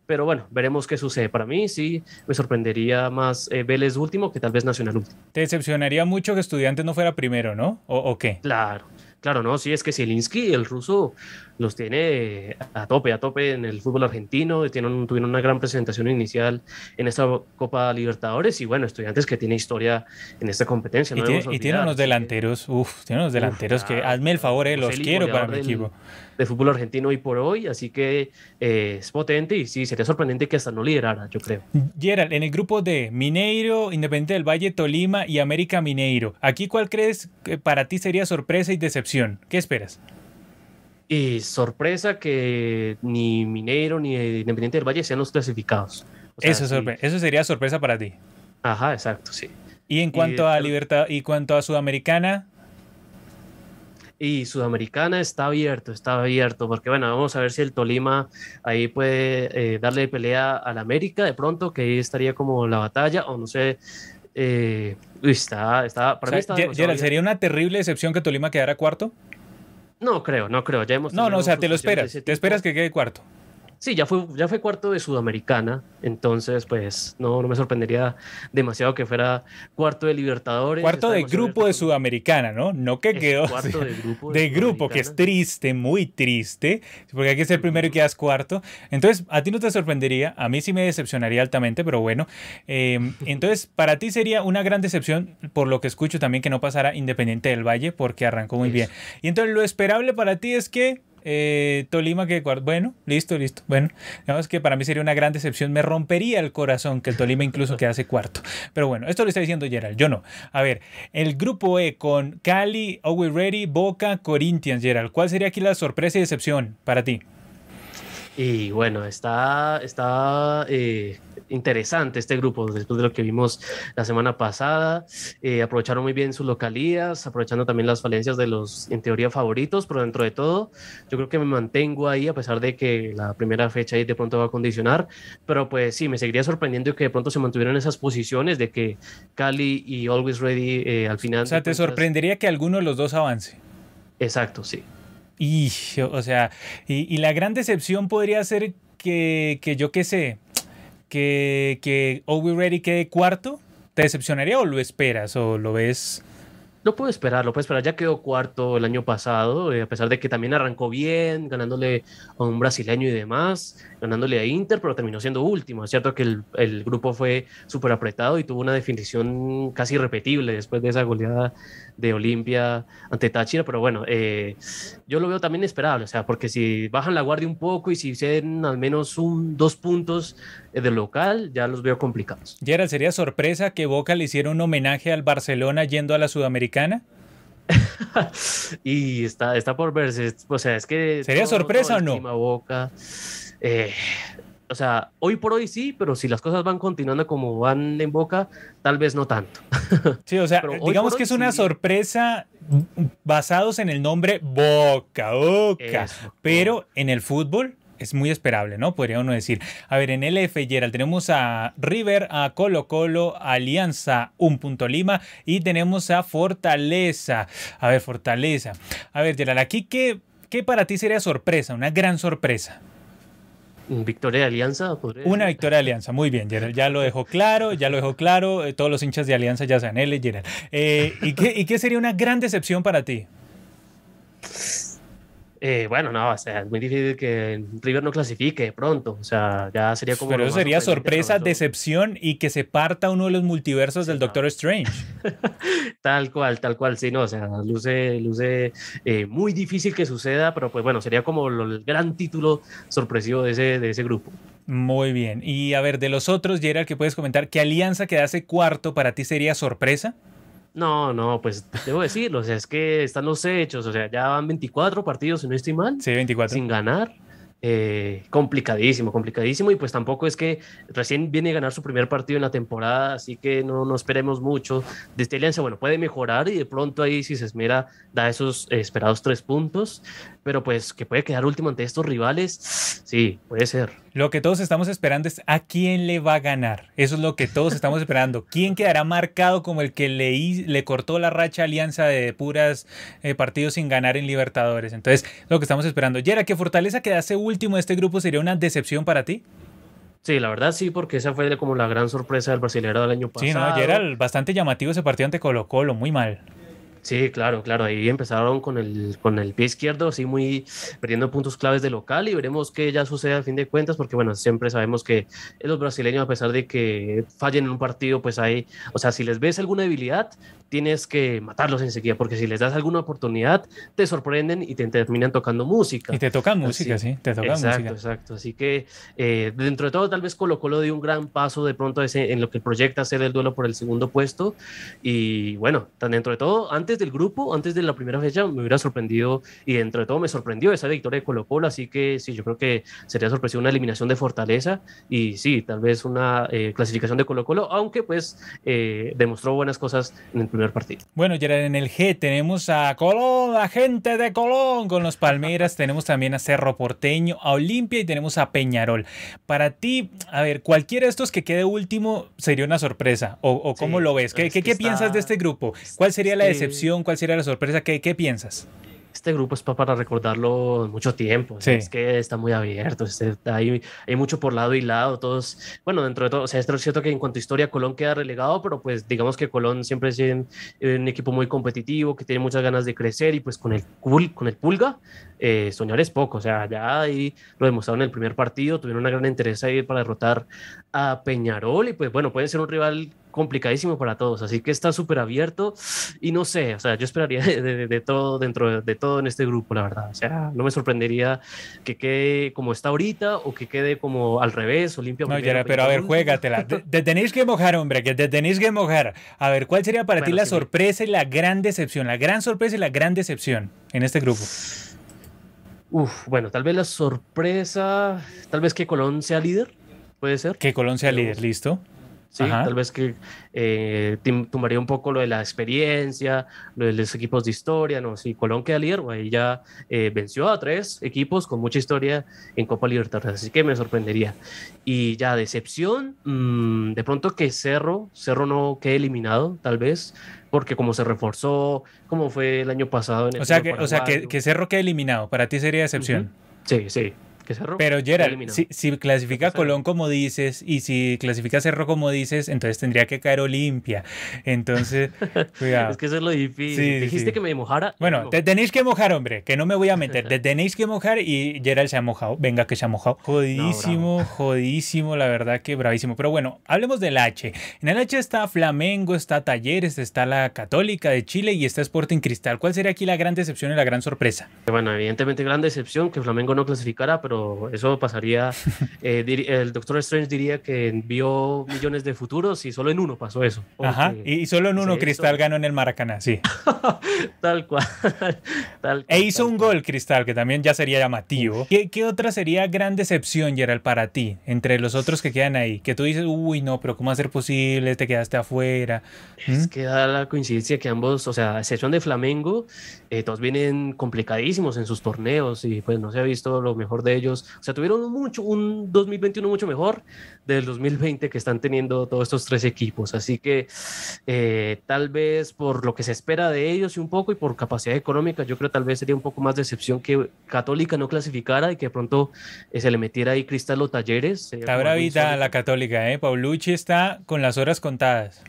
[SPEAKER 2] pero bueno, veremos qué sucede. Para mí sí, me sorprendería más eh, Vélez último que tal vez Nacional último.
[SPEAKER 1] Te decepcionaría mucho que Estudiantes no fuera primero, ¿no? ¿O, o qué?
[SPEAKER 2] Claro. Claro, no, sí, es que Zielinski, el ruso, los tiene a tope, a tope en el fútbol argentino, tienen, tuvieron una gran presentación inicial en esta Copa Libertadores y bueno, estudiantes que tiene historia en esta competencia.
[SPEAKER 1] y, tiene, unos delanteros, uff, tiene unos delanteros que, hazme el favor, eh, los quiero para mi equipo.
[SPEAKER 2] De fútbol argentino hoy por hoy, así que eh, es potente y sí, sería sorprendente que hasta no liderara, yo creo.
[SPEAKER 1] Gerald, en el grupo de Mineiro, Independiente del Valle, Tolima y América Mineiro, ¿aquí cuál crees que para ti sería sorpresa y decepción? ¿Qué esperas?
[SPEAKER 2] Y sorpresa que ni Mineiro ni Independiente del Valle sean los clasificados.
[SPEAKER 1] eso, eso sería sorpresa para ti.
[SPEAKER 2] Ajá, exacto, sí.
[SPEAKER 1] Y en cuanto a Libertad y cuanto a Sudamericana,
[SPEAKER 2] Y Sudamericana está abierto, está abierto, porque bueno, vamos a ver si el Tolima ahí puede eh, darle pelea al América de pronto, que ahí estaría como la batalla, o no sé. Eh, está, está,
[SPEAKER 1] para mí está ¿sería una terrible decepción que Tolima quedara cuarto?
[SPEAKER 2] No creo, no creo. Ya hemos
[SPEAKER 1] no, no, o sea, te lo esperas. Te esperas que quede cuarto.
[SPEAKER 2] Sí, ya fue, ya fue cuarto de Sudamericana, entonces pues no, no me sorprendería demasiado que fuera cuarto de Libertadores.
[SPEAKER 1] Cuarto de grupo de Sudamericana, ¿no? No que quedó.
[SPEAKER 2] Cuarto de grupo.
[SPEAKER 1] De, grupo, que es triste, muy triste, porque hay que ser primero y quedas cuarto. Entonces, a ti no te sorprendería, a mí sí me decepcionaría altamente, pero bueno. Em, entonces, para ti sería una gran decepción, por lo que escucho también, que no pasara Independiente del Valle, porque arrancó muy bien. Y entonces, lo esperable para ti es que eh, Tolima que bueno, listo, listo. Bueno, digamos que para mí sería una gran decepción. Me rompería el corazón que el Tolima incluso quedase cuarto. Pero bueno, esto lo está diciendo Gerald, yo no. A ver, el grupo E con Cali, Owe Ready, Boca, Corinthians, Gerald. ¿Cuál sería aquí la sorpresa y decepción para ti?
[SPEAKER 2] Y bueno, está, está eh, interesante este grupo después de lo que vimos la semana pasada. Eh, aprovecharon muy bien sus localías, aprovechando también las falencias de los, en teoría, favoritos, pero dentro de todo, yo creo que me mantengo ahí a pesar de que la primera fecha ahí de pronto va a condicionar. Pero pues sí, me seguiría sorprendiendo que de pronto se mantuvieran esas posiciones de que Cali y Always Ready eh, al final. O
[SPEAKER 1] sea, ¿te sorprendería que alguno de los dos avance?
[SPEAKER 2] Exacto, sí.
[SPEAKER 1] Y, o sea, y, la gran decepción podría ser que, que yo qué sé, que, que We Ready quede cuarto. ¿Te decepcionaría o lo esperas o lo ves?
[SPEAKER 2] Lo puedo esperar, lo puedo esperar. Ya quedó cuarto el año pasado, eh, a pesar de que también arrancó bien, ganándole a un brasileño y demás, ganándole a Inter, pero terminó siendo último. Es cierto que el, el grupo fue súper apretado y tuvo una definición casi irrepetible después de esa goleada de Olimpia ante Táchira, pero bueno, eh, yo lo veo también esperable, o sea, porque si bajan la guardia un poco y si ceden al menos un, dos puntos eh, del local, ya los veo complicados.
[SPEAKER 1] Gerald, ¿sería sorpresa que Boca le hiciera un homenaje al Barcelona yendo a la Sudamericana?
[SPEAKER 2] y está, está por verse, o sea, es que...
[SPEAKER 1] ¿Sería sorpresa o no?
[SPEAKER 2] Boca. Eh, o sea, hoy por hoy sí, pero si las cosas van continuando como van en boca, tal vez no tanto.
[SPEAKER 1] Sí, o sea, digamos que es una sorpresa basados en el nombre Boca, Boca, pero en el fútbol es muy esperable, ¿no? Podría uno decir. A ver, en el F, Gerald, tenemos a River, a Colo Colo, Alianza, un punto Lima y tenemos a Fortaleza. A ver, Fortaleza. A ver, Gerald, aquí, ¿qué, qué para ti sería sorpresa? Una gran sorpresa.
[SPEAKER 2] Victoria de Alianza.
[SPEAKER 1] Una victoria de Alianza, muy bien, Gerald. Ya lo dejó claro, ya lo dejó claro. Eh, todos los hinchas de Alianza ya saben él, Gerald. Eh, ¿y, qué, ¿Y qué sería una gran decepción para ti?
[SPEAKER 2] Eh, bueno, no, o sea, es muy difícil que River no clasifique pronto. O sea, ya sería como.
[SPEAKER 1] Pero eso sería sorpresa, decepción y que se parta uno de los multiversos del Doctor Strange.
[SPEAKER 2] tal cual, tal cual, sí, no, o sea, luce, luce eh, muy difícil que suceda, pero pues bueno, sería como el gran título sorpresivo de ese, de ese grupo.
[SPEAKER 1] Muy bien. Y a ver, de los otros, Gerald, que puedes comentar, ¿qué alianza quedase cuarto para ti sería sorpresa?
[SPEAKER 2] No, no, pues debo decirlo, o sea, es que están los hechos, o sea, ya van 24 partidos, si no estoy mal.
[SPEAKER 1] Sí, 24.
[SPEAKER 2] Sin ganar. Eh, complicadísimo, complicadísimo. Y pues tampoco es que recién viene a ganar su primer partido en la temporada, así que no, no esperemos mucho de esta alianza. Bueno, puede mejorar y de pronto ahí, si se esmera, da esos esperados tres puntos, pero pues que puede quedar último ante estos rivales, sí, puede ser.
[SPEAKER 1] Lo que todos estamos esperando es a quién le va a ganar. Eso es lo que todos estamos esperando. ¿Quién quedará marcado como el que le, le cortó la racha alianza de puras eh, partidos sin ganar en Libertadores? Entonces, lo que estamos esperando. Yera, que Fortaleza quedase último de este grupo sería una decepción para ti.
[SPEAKER 2] Sí, la verdad sí, porque esa fue como la gran sorpresa del brasileño del año pasado.
[SPEAKER 1] Sí, no, era bastante llamativo ese partido ante Colo Colo, muy mal.
[SPEAKER 2] Sí, claro, claro. Ahí empezaron con el, con el pie izquierdo, así muy perdiendo puntos claves de local y veremos qué ya sucede al fin de cuentas, porque bueno, siempre sabemos que los brasileños, a pesar de que fallen en un partido, pues hay, o sea, si les ves alguna debilidad, tienes que matarlos enseguida, porque si les das alguna oportunidad, te sorprenden y te terminan tocando música.
[SPEAKER 1] Y te tocan música, sí, te tocan
[SPEAKER 2] exacto, música. Exacto, Así que eh, dentro de todo, tal vez Colo Colo dio un gran paso de pronto ese, en lo que proyecta ser el duelo por el segundo puesto. Y bueno, tan dentro de todo, antes del grupo, antes de la primera fecha, me hubiera sorprendido y dentro de todo me sorprendió esa victoria de Colo Colo. Así que sí, yo creo que sería sorpresiva una eliminación de Fortaleza y sí, tal vez una eh, clasificación de Colo Colo, aunque pues eh, demostró buenas cosas en el primer partido.
[SPEAKER 1] Bueno, ya en el G tenemos a Colón, la gente de Colón con los Palmeras, tenemos también a Cerro Porteño, a Olimpia y tenemos a Peñarol. Para ti, a ver, cualquiera de estos que quede último sería una sorpresa, o, cómo lo ves, ¿qué, qué, piensas de este grupo? ¿Cuál sería la decepción? ¿Cuál sería la sorpresa? ¿Qué, qué piensas?
[SPEAKER 2] Este grupo es para recordarlo mucho tiempo. Es que está muy abierto. Este, hay, hay, mucho por lado y lado. Todos, bueno, dentro de todo, o sea, es cierto que en cuanto a historia Colón queda relegado, pero pues digamos que Colón siempre es un, equipo muy competitivo, que tiene muchas ganas de crecer y pues con el, con el Pulga, eh, soñar es poco. O sea, ya ahí lo demostraron en el primer partido, tuvieron una gran interés ahí para derrotar a Peñarol y pues bueno, puede ser un rival complicadísimo para todos, así que está súper abierto y no sé, o sea, yo esperaría de, todo dentro de, todo en este grupo, la verdad, o sea, no me sorprendería que quede como está ahorita o que quede como al revés, Olimpia.
[SPEAKER 1] No, pero a ver, juégatela, te, tenéis que mojar, hombre, que te tenéis que mojar. A ver, ¿cuál sería para ti la sorpresa y la gran decepción, la gran sorpresa y la gran decepción en este grupo?
[SPEAKER 2] Uf, bueno, tal vez la sorpresa, tal vez que Colón sea líder, puede ser.
[SPEAKER 1] Que Colón sea líder, listo.
[SPEAKER 2] Sí, tal vez que eh, tumbaría un poco lo de la experiencia, lo de los equipos de historia, ¿no? Si Colón queda líder, ahí ya eh, venció a tres equipos con mucha historia en Copa Libertadores, así que me sorprendería. Y ya, decepción, mm, de pronto que Cerro, Cerro no quede eliminado, tal vez, porque como se reforzó, como fue el año pasado.
[SPEAKER 1] o sea, que, o sea que, Cerro quede eliminado, para ti sería decepción.
[SPEAKER 2] Sí, sí.
[SPEAKER 1] Pero Gerard, si, si, clasifica Colón como dices y si clasifica Cerro como dices, entonces tendría que caer Olimpia. Entonces,
[SPEAKER 2] cuidado. es que eso es lo difícil. Dijiste que me mojara.
[SPEAKER 1] Bueno, te tenéis que mojar, hombre, que no me voy a meter. Te tenéis que mojar y Gerald se ha mojado. Venga, que se ha mojado. Jodísimo, jodísimo, la verdad que bravísimo. Pero bueno, hablemos del H. En el H está Flamengo, está Talleres, está la Católica de Chile y está Sporting Cristal. ¿Cuál sería aquí la gran decepción y la gran sorpresa?
[SPEAKER 2] Bueno, evidentemente gran decepción que Flamengo no clasificara, pero eso pasaría. Eh, el Doctor Strange diría que vio millones de futuros y solo en uno pasó eso.
[SPEAKER 1] Ajá, y solo en uno Cristal ganó en el Maracaná, sí.
[SPEAKER 2] tal, cual,
[SPEAKER 1] E hizo un gol Cristal, que también ya sería llamativo. ¿Qué, ¿Qué, otra sería gran decepción, Gerald, para ti, entre los otros que quedan ahí? Que tú dices, uy, no, pero ¿cómo va a ser posible? Te quedaste afuera.
[SPEAKER 2] Es ¿Mm? que da la coincidencia que ambos, o sea, a excepción de Flamengo, eh, todos vienen complicadísimos en sus torneos y pues no se ha visto lo mejor de ellos o sea, tuvieron mucho, un 2021 mucho mejor del 2020 que están teniendo todos estos tres equipos. Así que eh, tal vez por lo que se espera de ellos y un poco y por capacidad económica, yo creo tal vez sería un poco más decepción que Católica no clasificara y que de pronto eh, se le metiera ahí Cristal o Talleres.
[SPEAKER 1] Está bravita la Católica, ¿eh? Paulucci está con las horas contadas.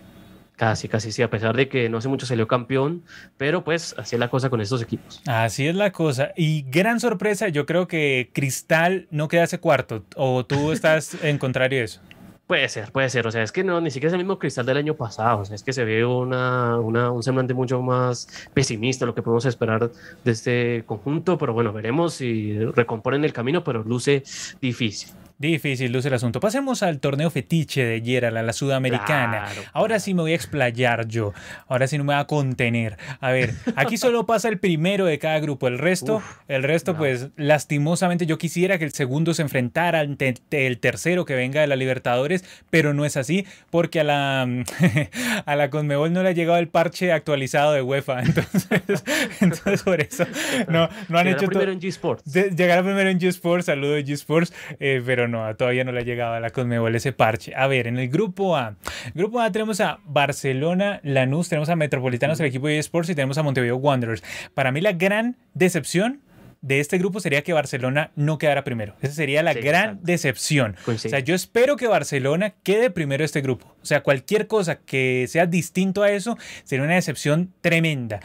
[SPEAKER 2] Casi, casi sí, a pesar de que no hace mucho salió campeón, pero pues así es la cosa con estos equipos.
[SPEAKER 1] Así es la cosa. Y gran sorpresa, yo creo que Cristal no quedase cuarto, o tú estás en contrario a eso.
[SPEAKER 2] Puede ser, puede ser. O sea, es que no, ni siquiera es el mismo cristal del año pasado. O sea, es que se ve una, una, un semblante mucho más pesimista lo que podemos esperar de este conjunto. Pero bueno, veremos si recomponen el camino, pero luce difícil.
[SPEAKER 1] Difícil luce el asunto. Pasemos al torneo fetiche de Gerald, a la sudamericana. Ahora sí me voy a explayar yo. Ahora sí no me voy a contener. A ver, aquí solo pasa el primero de cada grupo. El resto, el resto, pues lastimosamente yo quisiera que el segundo se enfrentara ante el tercero que venga de la Libertadores, pero no es así porque a la, a la Conmebol no le ha llegado el parche actualizado de UEFA. Entonces, entonces por eso no, no han hecho
[SPEAKER 2] primero en G Sports.
[SPEAKER 1] Llegar primero en G Sports, saludo de G Sports, eh, pero no, todavía no le ha llegado a la Conmebol ese parche. A ver, en el grupo A. grupo A tenemos a Barcelona, Lanús, tenemos a Metropolitanos, el equipo de eSports y tenemos a Montevideo Wanderers. Para mí la gran decepción de este grupo sería que Barcelona no quedara primero. Esa sería la gran decepción. O sea, yo espero que Barcelona quede primero este grupo. O sea, cualquier cosa que sea distinto a eso sería una decepción tremenda.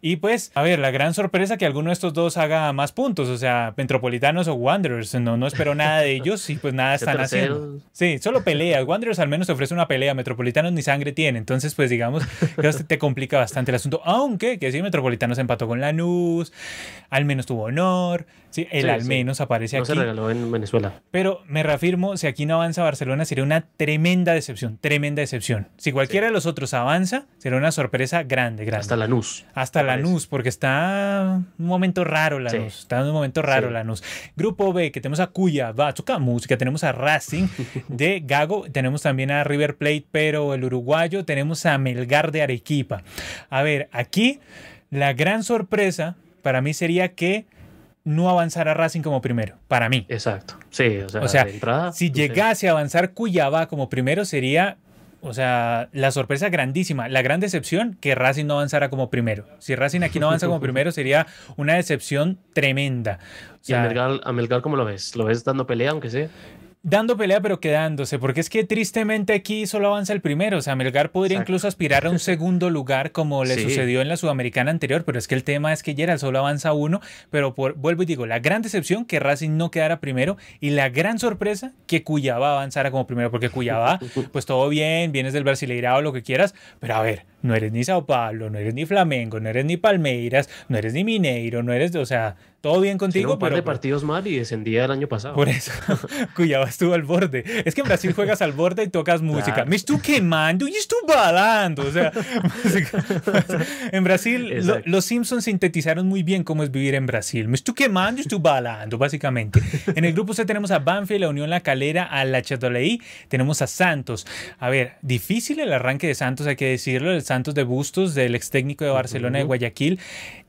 [SPEAKER 1] Y pues, a ver, la gran sorpresa que alguno de estos dos haga más puntos. O sea, Metropolitanos o Wanderers. No, no espero nada de ellos y pues nada están haciendo. Sí, solo peleas. Wanderers al menos te ofrece una pelea. Metropolitanos ni sangre tiene. Entonces, pues digamos, te complica bastante el asunto. Aunque, que sí, Metropolitanos empató con Lanús. Al menos tuvo Sí, él al menos aparece aquí.
[SPEAKER 2] No se regaló en Venezuela.
[SPEAKER 1] Pero me reafirmo, si aquí no avanza Barcelona, sería una tremenda decepción, tremenda decepción. Si cualquiera de los otros avanza, será una sorpresa grande, grande.
[SPEAKER 2] Hasta Lanús.
[SPEAKER 1] Hasta Lanús, porque está un momento raro Lanús. Está en un momento raro Lanús. Grupo B, que tenemos a Cuya, va, toca música, tenemos a Racing de Gago, tenemos también a River Plate, pero el uruguayo, tenemos a Melgar de Arequipa. A ver, aquí la gran sorpresa para mí sería que no avanzara Racing como primero, para mí.
[SPEAKER 2] Exacto. Sí, o sea,
[SPEAKER 1] si llegase a avanzar Cuyaba como primero sería, o sea, la sorpresa grandísima, la gran decepción que Racing no avanzara como primero. Si Racing aquí no avanza como primero sería una decepción tremenda.
[SPEAKER 2] ¿Y a Melgar, cómo lo ves? ¿Lo ves dando pelea aunque sea?
[SPEAKER 1] Dando pelea pero quedándose, porque es que tristemente aquí solo avanza el primero, o sea, Melgar podría incluso aspirar a un segundo lugar como le sucedió en la Sudamericana anterior, pero es que el tema es que Gerald solo avanza uno, pero por, vuelvo y digo, la gran decepción que Racing no quedara primero y la gran sorpresa que Cuyaba avanzara como primero, porque Cuyaba, pues todo bien, vienes del Brasileirao, lo que quieras, pero a ver, no eres ni Sao Paulo, no eres ni Flamengo, no eres ni Palmeiras, no eres ni Mineiro, no eres, o sea, todo bien contigo.
[SPEAKER 2] un par de partidos mal y descendía el año pasado.
[SPEAKER 1] Por eso, Cuyaba estuvo al borde. Es que en Brasil juegas al borde y tocas música. Me estoy quemando y estoy balando. O sea, en Brasil los Simpsons sintetizaron muy bien cómo es vivir en Brasil. Me estoy quemando y estoy balando, básicamente. En el grupo C tenemos a Banfield, la Unión La Calera, a la Chatoleí, tenemos a Santos. A ver, difícil el arranque de Santos, hay que decirlo, el Santos de Bustos, del ex técnico de Barcelona de Guayaquil.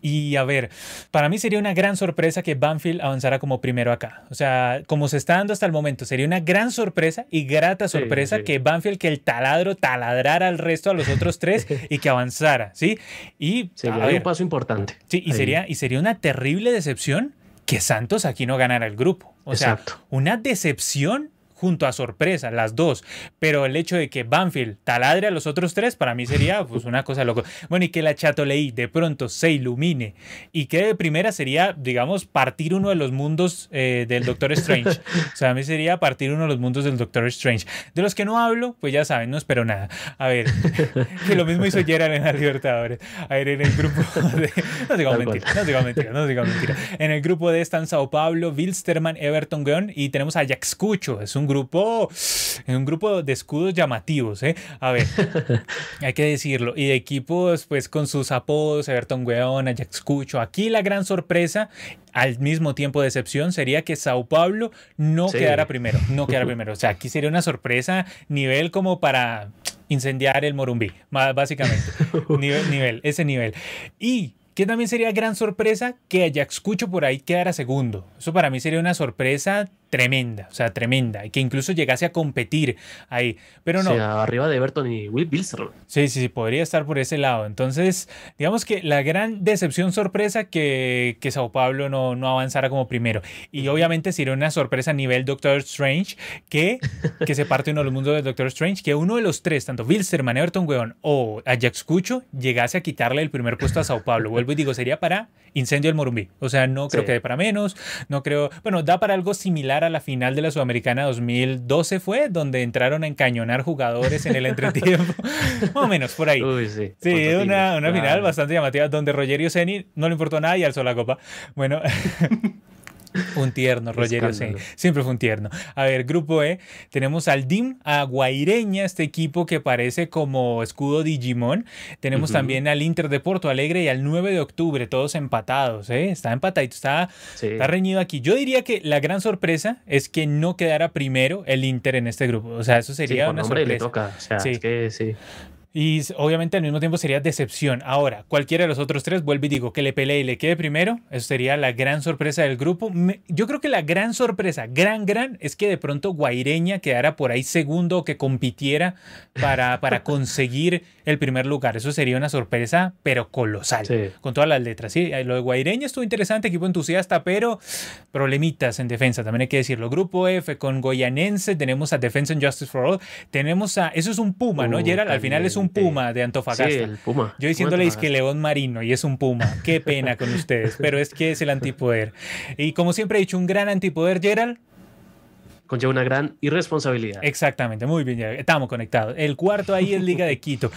[SPEAKER 1] Y a ver, para mí sería una gran sorpresa que Banfield avanzara como primero acá. O sea, como se está dando hasta el momento, sería una gran sorpresa y grata sorpresa que Banfield, que el taladro taladrara al resto a los otros tres y que avanzara, ¿sí? Y
[SPEAKER 2] sería un paso importante.
[SPEAKER 1] Sí, y sería, y sería una terrible decepción que Santos aquí no ganara el grupo. O sea, una decepción junto a sorpresa, las dos. Pero el hecho de que Banfield taladre a los otros tres, para mí sería pues, una cosa loca. Bueno, y que la Chatoleí de pronto se ilumine y que de primera sería, digamos, partir uno de los mundos eh, del Doctor Strange. o sea, a mí sería partir uno de los mundos del Doctor Strange. De los que no hablo, pues ya saben, no espero nada. A ver, que lo mismo hizo Gerald en la Libertadores. A ver, en el grupo de... No digo mentira, no digo mentira, no digo mentira. En el grupo de están Sao Paulo, Wilstermann, Everton Gun y tenemos a Jaxcucho. Es un grupo, en un grupo de escudos llamativos, ¿eh? A ver, hay que decirlo. Y de equipos, pues con sus apodos, Everton Weón, Ajax Cucho. Aquí la gran sorpresa, al mismo tiempo decepción, sería que Sao Paulo no quedara primero. No quedara primero. O sea, aquí sería una sorpresa, nivel como para incendiar el Morumbí, básicamente. nivel, nivel, ese nivel. Y que también sería gran sorpresa que Ajax Cucho por ahí quedara segundo. Eso para mí sería una sorpresa tremenda, o sea, tremenda, y que incluso llegase a competir ahí, pero no. O
[SPEAKER 2] sea, arriba de Everton y Will Bilster.
[SPEAKER 1] Sí, sí, sí, podría estar por ese lado. Entonces, digamos que la gran decepción sorpresa que, que Sao Paulo no, no avanzara como primero. Y obviamente sería una sorpresa a nivel Doctor Strange que, que se parte uno de los mundos de Doctor Strange, que uno de los tres, tanto Bilsterman, Everton Weón o Ajax Cucho, llegase a quitarle el primer puesto a Sao Paulo. Vuelvo y digo, sería para Incendio del Morumbí. O sea, no creo que dé para menos, no creo, bueno, da para algo similar a la final de la Sudamericana 2012 fue, donde entraron a encañonar jugadores en el entretiempo. Más o menos, por ahí.
[SPEAKER 2] sí,
[SPEAKER 1] sí una, una final bastante llamativa, donde Rogerio Ceni no le importó nada y alzó la copa. Bueno. Un tierno, Rogerio, sí. Siempre fue un tierno. A ver, grupo E, tenemos al DIM, a Guaireña, este equipo que parece como escudo Digimon. Tenemos también al Inter de Porto Alegre y al 9 de octubre, todos empatados, ¿eh? Está empatadito, está, está reñido aquí. Yo diría que la gran sorpresa es que no quedara primero el Inter en este grupo. O sea, eso sería una sorpresa. Le
[SPEAKER 2] toca. O sea, es que sí.
[SPEAKER 1] Y obviamente al mismo tiempo sería decepción. Ahora, cualquiera de los otros tres, vuelve y digo, que le pelee y le quede primero, eso sería la gran sorpresa del grupo. yo creo que la gran sorpresa, gran, gran, es que de pronto Guaireña quedara por ahí segundo o que compitiera para, para conseguir el primer lugar. Eso sería una sorpresa, pero colosal, con todas las letras. Sí, lo de Guaireña estuvo interesante, equipo entusiasta, pero problemitas en defensa, también hay que decirlo. Grupo F con Goyanense, tenemos a Defense and Justice for All, tenemos a, eso es un Puma, ¿no? Uh, Gerald, al final es un puma de Antofagasta. Sí,
[SPEAKER 2] el puma.
[SPEAKER 1] Yo diciéndole que león marino y es un puma. Qué pena con ustedes, pero es que es el antipoder. Y como siempre he dicho, un gran antipoder, Gerald,
[SPEAKER 2] conlleva una gran irresponsabilidad.
[SPEAKER 1] Exactamente, muy bien, ya estamos conectados. El cuarto ahí es Liga de Quito.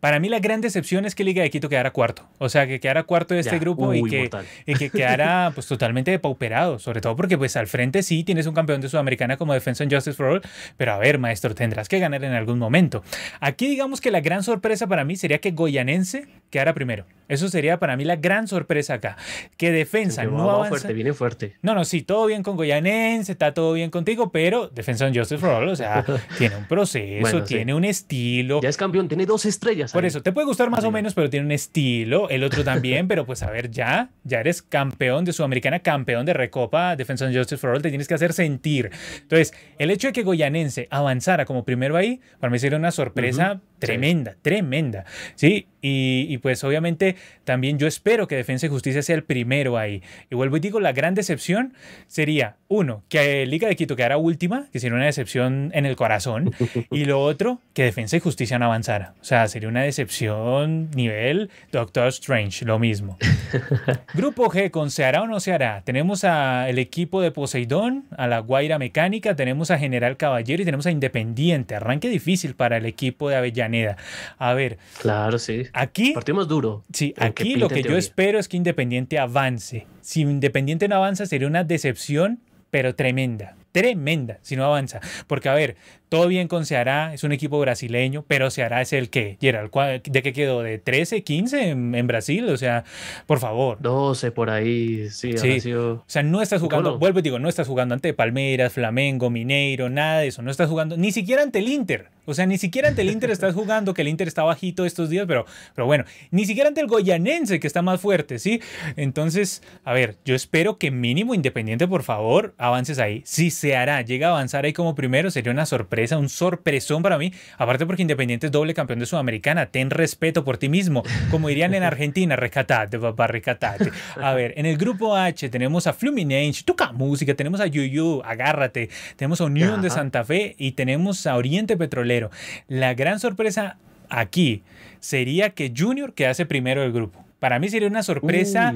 [SPEAKER 1] Para mí la gran decepción es que Liga de Quito quedara cuarto. O sea, que quedara cuarto de este grupo y, que, y que, quedara pues totalmente depauperado. Sobre todo porque pues al frente sí tienes un campeón de Sudamericana como Defensa en Justice for All. Pero a ver, maestro, tendrás que ganar en algún momento. Aquí digamos que la gran sorpresa para mí sería que Goyanense quedara primero. Eso sería para mí la gran sorpresa acá. Que defensa no avanza.
[SPEAKER 2] fuerte, viene fuerte.
[SPEAKER 1] No, no, sí, todo bien con Goyanense, está todo bien contigo, pero defensa en Justice for All, o sea, tiene un proceso, tiene un estilo.
[SPEAKER 2] Ya es campeón, tiene dos estrellas.
[SPEAKER 1] Por eso, te puede gustar más o menos, pero tiene un estilo. El otro también, pero pues a ver, ya, ya eres campeón de Sudamericana, campeón de Recopa, defensa en Justice for All, te tienes que hacer sentir. Entonces, el hecho de que Goyanense avanzara como primero ahí, para mí sería una sorpresa tremenda, tremenda. Sí, y, y, pues obviamente también yo espero que Defensa y Justicia sea el primero ahí. Y vuelvo y digo, la gran decepción sería, uno, que Liga de Quito quedara última, que sería una decepción en el corazón. y lo otro, que Defensa y Justicia no avanzara. O sea, sería una decepción nivel Doctor Strange, lo mismo. Grupo G, con se hará o no se hará. Tenemos al equipo de Poseidón, a la Guaira Mecánica, tenemos a General Caballero y tenemos a Independiente. Arranque difícil para el equipo de Avellaneda. A ver.
[SPEAKER 2] Claro, sí.
[SPEAKER 1] Aquí.
[SPEAKER 2] Partimos duro.
[SPEAKER 1] Sí, aquí lo que yo espero es que Independiente avance. Si Independiente no avanza, sería una decepción, pero tremenda tremenda si no avanza. Porque, a ver, todo bien con Ceará, es un equipo brasileño, pero Ceará es el que, Gerald, ¿de qué quedó? ¿De 13, 15 en, Brasil? O sea, por favor.
[SPEAKER 2] 12 por ahí, sí.
[SPEAKER 1] sí. O sea, no estás jugando, vuelvo y digo, no estás jugando ante Palmeiras, Flamengo, Mineiro, nada de eso. No estás jugando ni siquiera ante el Inter. O sea, ni siquiera ante el Inter estás jugando, que el Inter está bajito estos días, pero, pero bueno, ni siquiera ante el Goyanense, que está más fuerte, ¿sí? Entonces, a ver, yo espero que mínimo Independiente, por favor, avances ahí. Si se hará, llega a avanzar ahí como primero, sería una sorpresa un sorpresón para mí. Aparte porque Independiente es doble campeón de Sudamericana. Ten respeto por ti mismo. Como dirían en Argentina, rescatate, papá, rescatate. A ver, en el grupo H tenemos a Fluminense, toca música, tenemos a Yuyu, agárrate. Tenemos a Unión de Santa Fe y tenemos a Oriente Petrolero. La gran sorpresa aquí sería que Junior quedase primero del grupo. Para mí sería una sorpresa,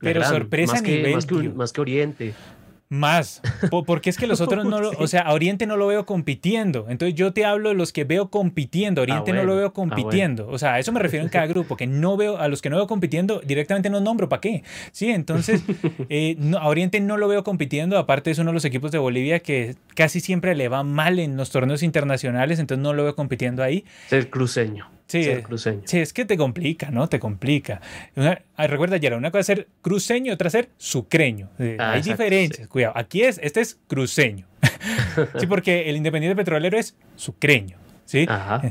[SPEAKER 1] pero sorpresa
[SPEAKER 2] más
[SPEAKER 1] a nivel.
[SPEAKER 2] más, que, más que Oriente.
[SPEAKER 1] Más, porque es que los otros no lo, o sea, a Oriente no lo veo compitiendo. Entonces yo te hablo de los que veo compitiendo, Oriente no lo veo compitiendo. O sea, a eso me refiero en cada grupo, que no veo, a los que no veo compitiendo, directamente no nombro, ¿para qué? Sí, entonces eh, a Oriente no lo veo compitiendo, aparte es uno de los equipos de Bolivia que casi siempre le va mal en los torneos internacionales, entonces no lo veo compitiendo ahí.
[SPEAKER 2] el cruceño.
[SPEAKER 1] Sí, sí, es que te complica, ¿no? Te complica. Ah, recuerda, Yara, una cosa es ser cruceño y otra es ser sucreño. Eh, ah, hay diferencias, cuidado. Aquí es, este es cruceño. sí, porque el Independiente Petrolero es sucreño. ¿Sí?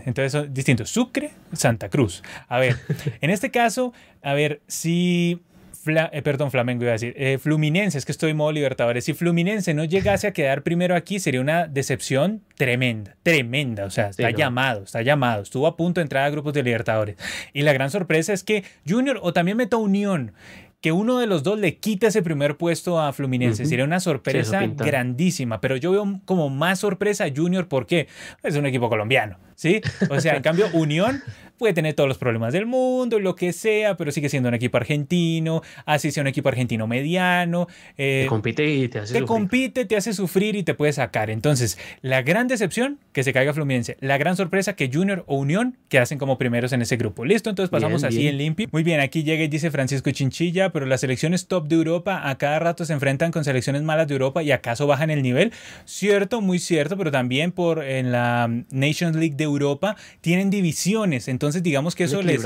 [SPEAKER 1] Entonces son distintos. Sucre, Santa Cruz. A ver, en este caso, a ver, si eh, perdón, Flamengo iba a decir, eh, Fluminense, es que estoy en modo Libertadores. Si Fluminense no llegase a quedar primero aquí, sería una decepción tremenda, tremenda. O sea, está llamado, está llamado. Estuvo a punto de entrar a grupos de Libertadores. Y la gran sorpresa es que Junior o también Meta Unión que uno de los dos le quita ese primer puesto a Fluminense. Sería una sorpresa grandísima, pero yo veo como más sorpresa a Junior porque es un equipo colombiano, ¿sí? O sea, en cambio, Unión puede tener todos los problemas del mundo, lo que sea, pero sigue siendo un equipo argentino, así sea un equipo argentino mediano.
[SPEAKER 2] Eh, te compite y te hace
[SPEAKER 1] te compite, te hace sufrir y te puede sacar. Entonces, la gran decepción, que se caiga Fluminense. La gran sorpresa, que Junior o Unión que hacen como primeros en ese grupo. Listo, entonces pasamos así en limpio. Muy bien, aquí llega y dice Francisco Chinchilla, pero las selecciones top de Europa a cada rato se enfrentan con selecciones malas de Europa y acaso bajan el nivel. Cierto, muy cierto, pero también por en la Nations League de Europa tienen divisiones. Entonces, digamos que eso les,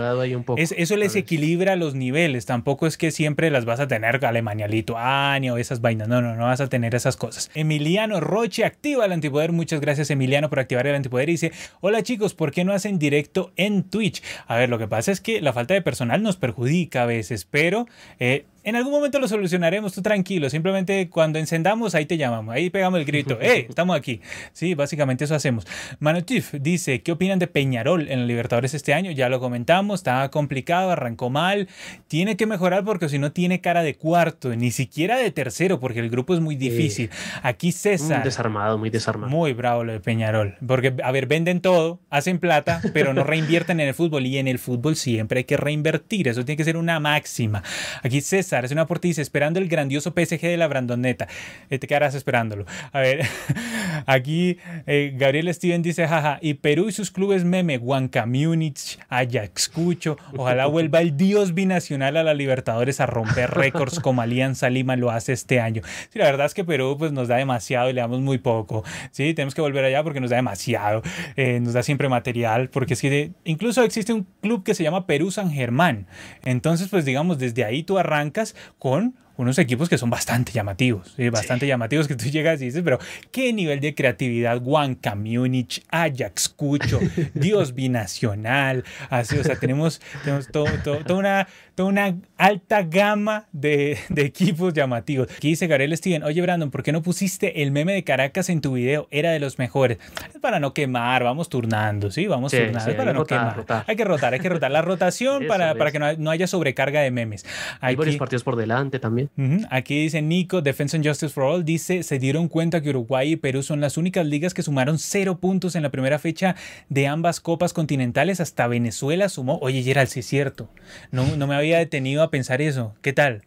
[SPEAKER 1] eso les equilibra los niveles. Tampoco es que siempre las vas a tener Alemania, Lituania o esas vainas. No, no, no vas a tener esas cosas. Emiliano Roche activa el antipoder. Muchas gracias, Emiliano, por activar el antipoder. Y dice: Hola chicos, ¿por qué no hacen directo en Twitch? A ver, lo que pasa es que la falta de personal nos perjudica a veces, pero eh, en algún momento lo solucionaremos, tú tranquilo. Simplemente cuando encendamos, ahí te llamamos, ahí pegamos el grito. ¡Eh! Estamos aquí. Sí, básicamente eso hacemos. Manotif dice: ¿Qué opinan de Peñarol en los Libertadores este año? Ya lo comentamos, estaba complicado, arrancó mal. Tiene que mejorar porque si no tiene cara de cuarto, ni siquiera de tercero, porque el grupo es muy difícil. Aquí César.
[SPEAKER 2] Muy desarmado, muy desarmado.
[SPEAKER 1] Muy bravo lo de Peñarol. Porque, a ver, venden todo, hacen plata, pero no reinvierten en el fútbol. Y en el fútbol siempre hay que reinvertir. Eso tiene que ser una máxima. Aquí César es una por esperando el grandioso PSG de la Brandoneta. Eh, te quedarás esperándolo. A ver, Aquí eh, Gabriel Steven dice, jaja, y Perú y sus clubes meme, Huanca Múnich, Ajax Cucho, ojalá vuelva el dios binacional a la Libertadores a romper récords como Alianza Lima lo hace este año. Sí, la verdad es que Perú pues nos da demasiado y le damos muy poco. Sí, tenemos que volver allá porque nos da demasiado, eh, nos da siempre material, porque es que incluso existe un club que se llama Perú San Germán. Entonces, pues digamos, desde ahí tú arrancas con unos equipos que son bastante llamativos, bastante llamativos que tú llegas y dices, pero qué nivel de creatividad, Huanca, Múnich, Ajax, Cucho, Dios binacional, así, o sea, tenemos, tenemos todo, toda, una, toda una alta gama de, de, equipos llamativos. Aquí dice Gabriel Steven, oye Brandon, ¿por qué no pusiste el meme de Caracas en tu video? Era de los mejores. Es para no quemar, vamos turnando, ¿sí? Vamos turnando, es para no quemar. Hay que rotar, hay que rotar la rotación para, para que no, no, haya sobrecarga de memes.
[SPEAKER 2] Hay varios partidos por delante también.
[SPEAKER 1] Aquí dice Nico, Defense and Justice for All, dice, se dieron cuenta que Uruguay y Perú son las únicas ligas que sumaron cero puntos en la primera fecha de ambas copas continentales, hasta Venezuela sumó, oye Gerald, sí es cierto, no, no me había detenido a pensar eso, ¿qué tal?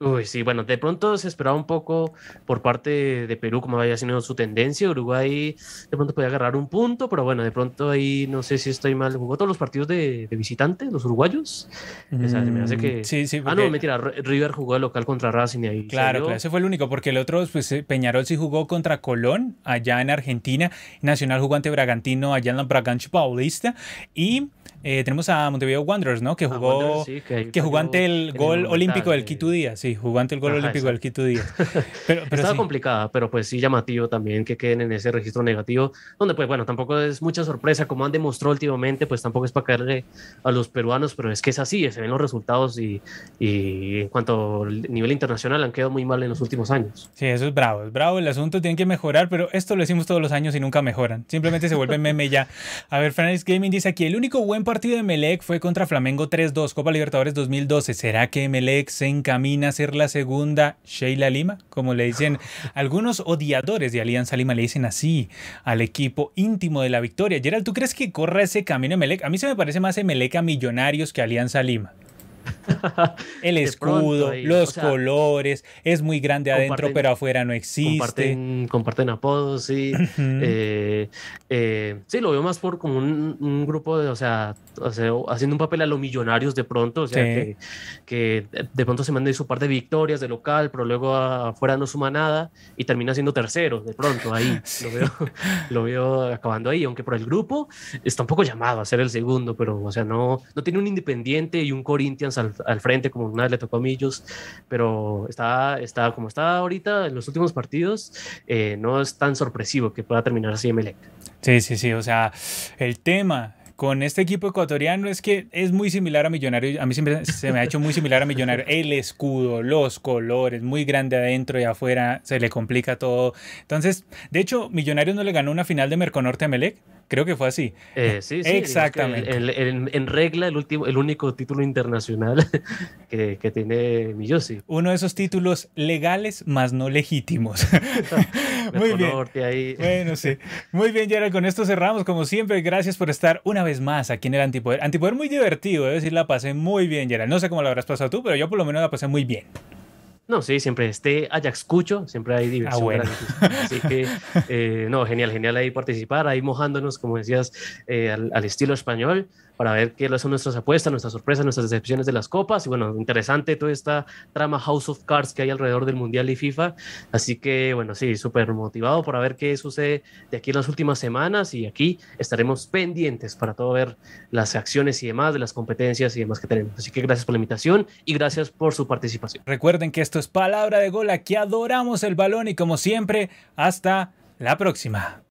[SPEAKER 2] Uy, sí, bueno, de pronto se esperaba un poco por parte de Perú, como había sido su tendencia. Uruguay de pronto podía agarrar un punto, pero bueno, de pronto ahí no sé si estoy mal. ¿Jugó todos los partidos de, de visitante, los uruguayos? O sea, me hace que.
[SPEAKER 1] Mm, sí.
[SPEAKER 2] Ah, no, mentira, River jugó de local contra Racing y ahí.
[SPEAKER 1] Claro, ese fue el único, porque el otro, pues eh, Peñarol sí jugó contra Colón, allá en Argentina. Nacional jugó ante Bragantino, allá en la Bragancha Paulista. Y eh, tenemos a Montevideo Wanderers, ¿no? Que jugó, que, jugó ante el gol olímpico del Quito Díaz, sí, jugó ante el gol olímpico del Quito Díaz.
[SPEAKER 2] Pero, pero Estaba complicada, pero pues sí llamativo también que queden en ese registro negativo, donde pues bueno, tampoco es mucha sorpresa, como han demostrado últimamente, pues tampoco es para caerle a los peruanos, pero es que es así, se ven los resultados y, y en cuanto al nivel internacional han quedado muy mal en los últimos años.
[SPEAKER 1] Sí, eso es bravo, es bravo, el asunto tiene que mejorar, pero esto lo decimos todos los años y nunca mejoran, simplemente se vuelve meme ya. A ver, Francis Gaming dice aquí, el único buen partido de Melec fue contra Flamengo 3-2, Copa Libertadores 2012. ¿Será que Melec se encamina a ser la segunda Sheila Lima? Como le dicen algunos odiadores de Alianza Lima, le dicen así al equipo íntimo de la victoria. Gerald, ¿tú crees que corre ese camino Melec? A mí se me parece más Melec a Millonarios que Alianza Lima. el escudo, los colores, es muy grande adentro, pero afuera no existe.
[SPEAKER 2] Comparten, comparten apodos, sí. Eh, eh, sí, lo veo más por como un, grupo de, o sea, haciendo un papel a los millonarios de pronto, o sea, que, de pronto se manda su par de victorias de local, pero luego afuera no suma nada y termina siendo tercero, de pronto ahí. Lo, veo, lo veo acabando ahí, aunque por el grupo está un poco llamado a ser el segundo, pero, o sea, no, no tiene un Independiente y un Corinthians al, al, frente, como una vez le tocó a Millos, pero está, está como está ahorita en los últimos partidos, eh, no es tan sorpresivo que pueda terminar así Emelec.
[SPEAKER 1] Sí, sí, sí, o sea, el tema con este equipo ecuatoriano es que es muy similar a Millonario. A mí siempre se me ha hecho muy similar a Millonario. El escudo, los colores, muy grande adentro y afuera, se le complica todo. Entonces, de hecho, Millonarios no le ganó una final de Merconorte a Melec. Creo que fue así.
[SPEAKER 2] Eh, sí, sí. Exactamente. en regla, el, último, el único título internacional que, que tiene Millosi.
[SPEAKER 1] Uno de esos títulos legales, más no legítimos. Muy bien. Ahí. Bueno, sí. Muy bien, Gerald. Con esto cerramos. Como siempre, gracias por estar una vez más aquí en el Antipoder. Antipoder muy divertido, debo decir, la pasé muy bien, Gerald. No sé cómo lo habrás pasado tú, pero yo por lo menos la pasé muy bien.
[SPEAKER 2] No, sí, siempre esté Ajax Cucho, siempre hay diversión. Ah, bueno. Así que, eh, no, genial, genial ahí participar, ahí mojándonos, como decías, eh, al, estilo español para ver qué son nuestras apuestas, nuestras sorpresas, nuestras decepciones de las copas. Y bueno, interesante toda esta trama House of Cards que hay alrededor del Mundial y FIFA. Así que bueno, sí, súper motivado para ver qué sucede de aquí en las últimas semanas. Y aquí estaremos pendientes para todo ver las acciones y demás de las competencias y demás que tenemos. Así que gracias por la invitación y gracias por su participación.
[SPEAKER 1] Recuerden que esto es Palabra de Gol, aquí adoramos el balón y como siempre, hasta la próxima.